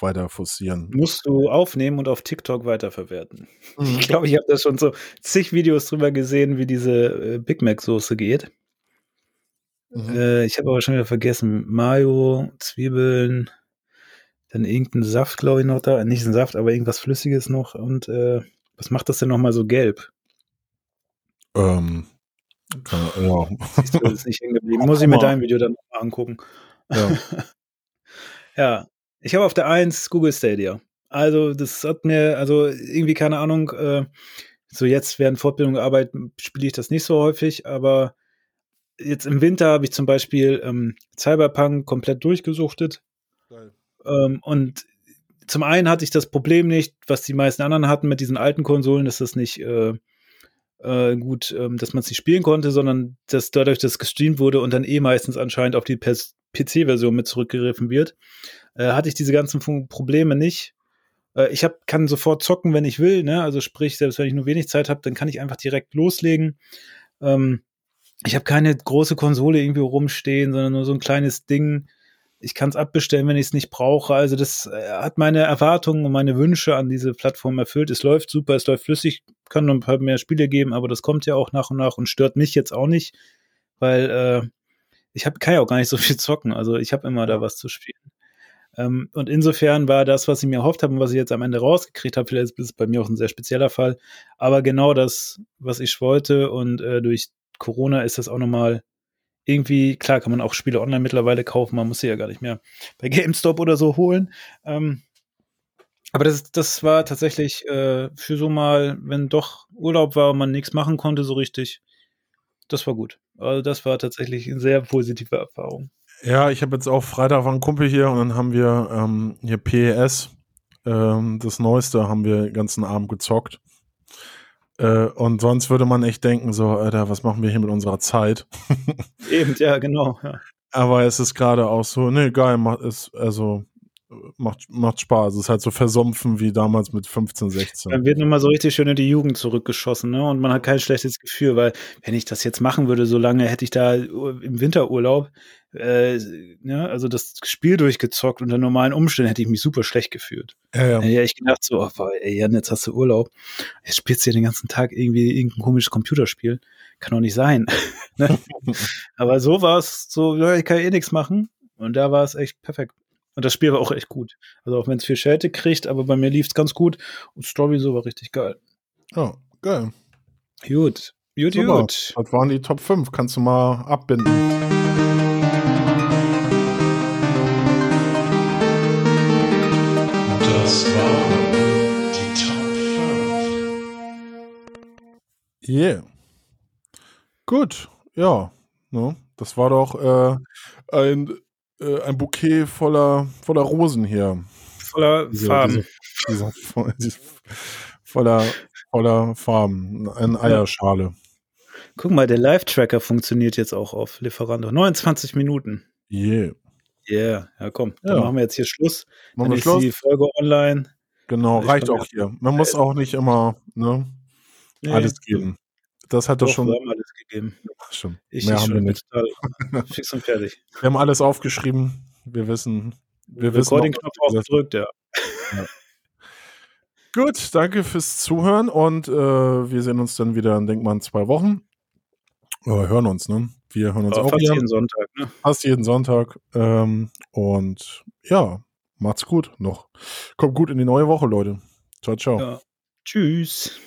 [SPEAKER 2] weiter forcieren.
[SPEAKER 3] Musst du aufnehmen und auf TikTok weiterverwerten.
[SPEAKER 2] Mhm.
[SPEAKER 3] Ich glaube, ich habe da schon so zig Videos drüber gesehen, wie diese äh, Big Mac Soße geht.
[SPEAKER 2] Mhm.
[SPEAKER 3] Äh, ich habe aber schon wieder vergessen. Mayo, Zwiebeln, dann irgendein Saft, glaube ich, noch da. Nicht ein Saft, aber irgendwas Flüssiges noch. Und äh, was macht das denn nochmal so gelb?
[SPEAKER 2] Ähm, kann, ja.
[SPEAKER 3] Siehst du, das ist nicht hängen geblieben. Muss ich mir dein Video dann nochmal angucken.
[SPEAKER 2] ja.
[SPEAKER 3] Ja, ich habe auf der 1 Google Stadia. Also, das hat mir, also irgendwie keine Ahnung, äh, so jetzt während Fortbildung Arbeit spiele ich das nicht so häufig, aber jetzt im Winter habe ich zum Beispiel ähm, Cyberpunk komplett durchgesuchtet.
[SPEAKER 2] Geil.
[SPEAKER 3] Ähm, und zum einen hatte ich das Problem nicht, was die meisten anderen hatten mit diesen alten Konsolen, dass das nicht äh, äh, gut, ähm, dass man es nicht spielen konnte, sondern dass dadurch, dass es gestreamt wurde und dann eh meistens anscheinend auf die PC-Version mit zurückgegriffen wird, äh, hatte ich diese ganzen Probleme nicht. Äh, ich hab, kann sofort zocken, wenn ich will, ne? Also sprich, selbst wenn ich nur wenig Zeit habe, dann kann ich einfach direkt loslegen. Ähm, ich habe keine große Konsole irgendwie rumstehen, sondern nur so ein kleines Ding. Ich kann es abbestellen, wenn ich es nicht brauche. Also das äh, hat meine Erwartungen und meine Wünsche an diese Plattform erfüllt. Es läuft super, es läuft flüssig, kann noch ein paar mehr Spiele geben, aber das kommt ja auch nach und nach und stört mich jetzt auch nicht, weil äh, ich hab, kann ja auch gar nicht so viel zocken. Also ich habe immer da was zu spielen. Ähm, und insofern war das, was ich mir erhofft habe und was ich jetzt am Ende rausgekriegt habe, vielleicht ist es bei mir auch ein sehr spezieller Fall, aber genau das, was ich wollte und äh, durch Corona ist das auch nochmal irgendwie, klar kann man auch Spiele online mittlerweile kaufen, man muss sie ja gar nicht mehr bei GameStop oder so holen. Ähm, aber das, das war tatsächlich äh, für so mal, wenn doch Urlaub war und man nichts machen konnte so richtig, das war gut. Also das war tatsächlich eine sehr positive Erfahrung.
[SPEAKER 2] Ja, ich habe jetzt auch Freitag war ein Kumpel hier und dann haben wir ähm, hier PES, ähm, das Neueste, haben wir den ganzen Abend gezockt. Äh, und sonst würde man echt denken, so, Alter, was machen wir hier mit unserer Zeit?
[SPEAKER 3] Eben, ja, genau. Ja.
[SPEAKER 2] Aber es ist gerade auch so, nee, geil, ist, also macht, macht Spaß. Es ist halt so versumpfen wie damals mit 15, 16.
[SPEAKER 3] Dann wird nochmal so richtig schön in die Jugend zurückgeschossen, ne? Und man hat kein schlechtes Gefühl, weil wenn ich das jetzt machen würde, so lange hätte ich da im Winterurlaub, äh, ne, also das Spiel durchgezockt unter normalen Umständen hätte ich mich super schlecht gefühlt.
[SPEAKER 2] Ja, ja.
[SPEAKER 3] Ja, ich gedacht so, oh, ey, Jan, jetzt hast du Urlaub. Jetzt spielst du hier den ganzen Tag irgendwie irgendein komisches Computerspiel. Kann doch nicht sein. ne? Aber so war es so, ja, ich kann eh nichts machen. Und da war es echt perfekt. Und das Spiel war auch echt gut. Also auch wenn es viel Schelte kriegt, aber bei mir lief es ganz gut. Und Story so war richtig geil.
[SPEAKER 2] Ja, geil.
[SPEAKER 3] Gut. Gut,
[SPEAKER 2] Super.
[SPEAKER 3] gut.
[SPEAKER 2] Das waren die Top 5. Kannst du mal abbinden.
[SPEAKER 1] Das waren die Top 5.
[SPEAKER 2] Yeah. Gut, ja. Ne? Das war doch äh, ein, äh, ein Bouquet voller, voller Rosen hier.
[SPEAKER 3] Voller
[SPEAKER 2] Diese-
[SPEAKER 3] Farben.
[SPEAKER 2] Diese, diese, diese, voller, voller Farben. Eine Eierschale.
[SPEAKER 3] Guck mal, der Live-Tracker funktioniert jetzt auch auf Lieferando. 29 Minuten.
[SPEAKER 2] Yeah.
[SPEAKER 3] Yeah, ja komm, dann
[SPEAKER 2] Ja.
[SPEAKER 3] machen wir jetzt hier Schluss.
[SPEAKER 2] Machen
[SPEAKER 3] Dann
[SPEAKER 2] wir
[SPEAKER 3] ist
[SPEAKER 2] Schluss?
[SPEAKER 3] die Folge online.
[SPEAKER 2] Genau,
[SPEAKER 3] Ich
[SPEAKER 2] reicht auch hier. Man muss auch nicht immer ne,
[SPEAKER 3] Nee,
[SPEAKER 2] alles geben. Das hat doch,
[SPEAKER 3] Doch,
[SPEAKER 2] schon.
[SPEAKER 3] wir haben alles gegeben.
[SPEAKER 2] Stimmt.
[SPEAKER 3] Ich,
[SPEAKER 2] Mehr
[SPEAKER 3] ich
[SPEAKER 2] haben wir
[SPEAKER 3] schon
[SPEAKER 2] nicht.
[SPEAKER 3] fix und fertig.
[SPEAKER 2] Wir haben alles aufgeschrieben. Wir wissen. Wir wissen.
[SPEAKER 3] Recording-Knopf
[SPEAKER 2] noch, was
[SPEAKER 3] auch gedrückt, ja.
[SPEAKER 2] Gut, danke fürs Zuhören und äh, wir sehen uns dann wieder, denke mal, in zwei Wochen. Oder hören uns, ne? Wir hören uns
[SPEAKER 3] Aber
[SPEAKER 2] auch
[SPEAKER 3] fast
[SPEAKER 2] wieder.
[SPEAKER 3] jeden Sonntag, ne?
[SPEAKER 2] Fast jeden Sonntag. Ähm, und ja, macht's gut noch. Kommt gut in die neue Woche, Leute. Ciao, ciao.
[SPEAKER 3] Ja. Tschüss.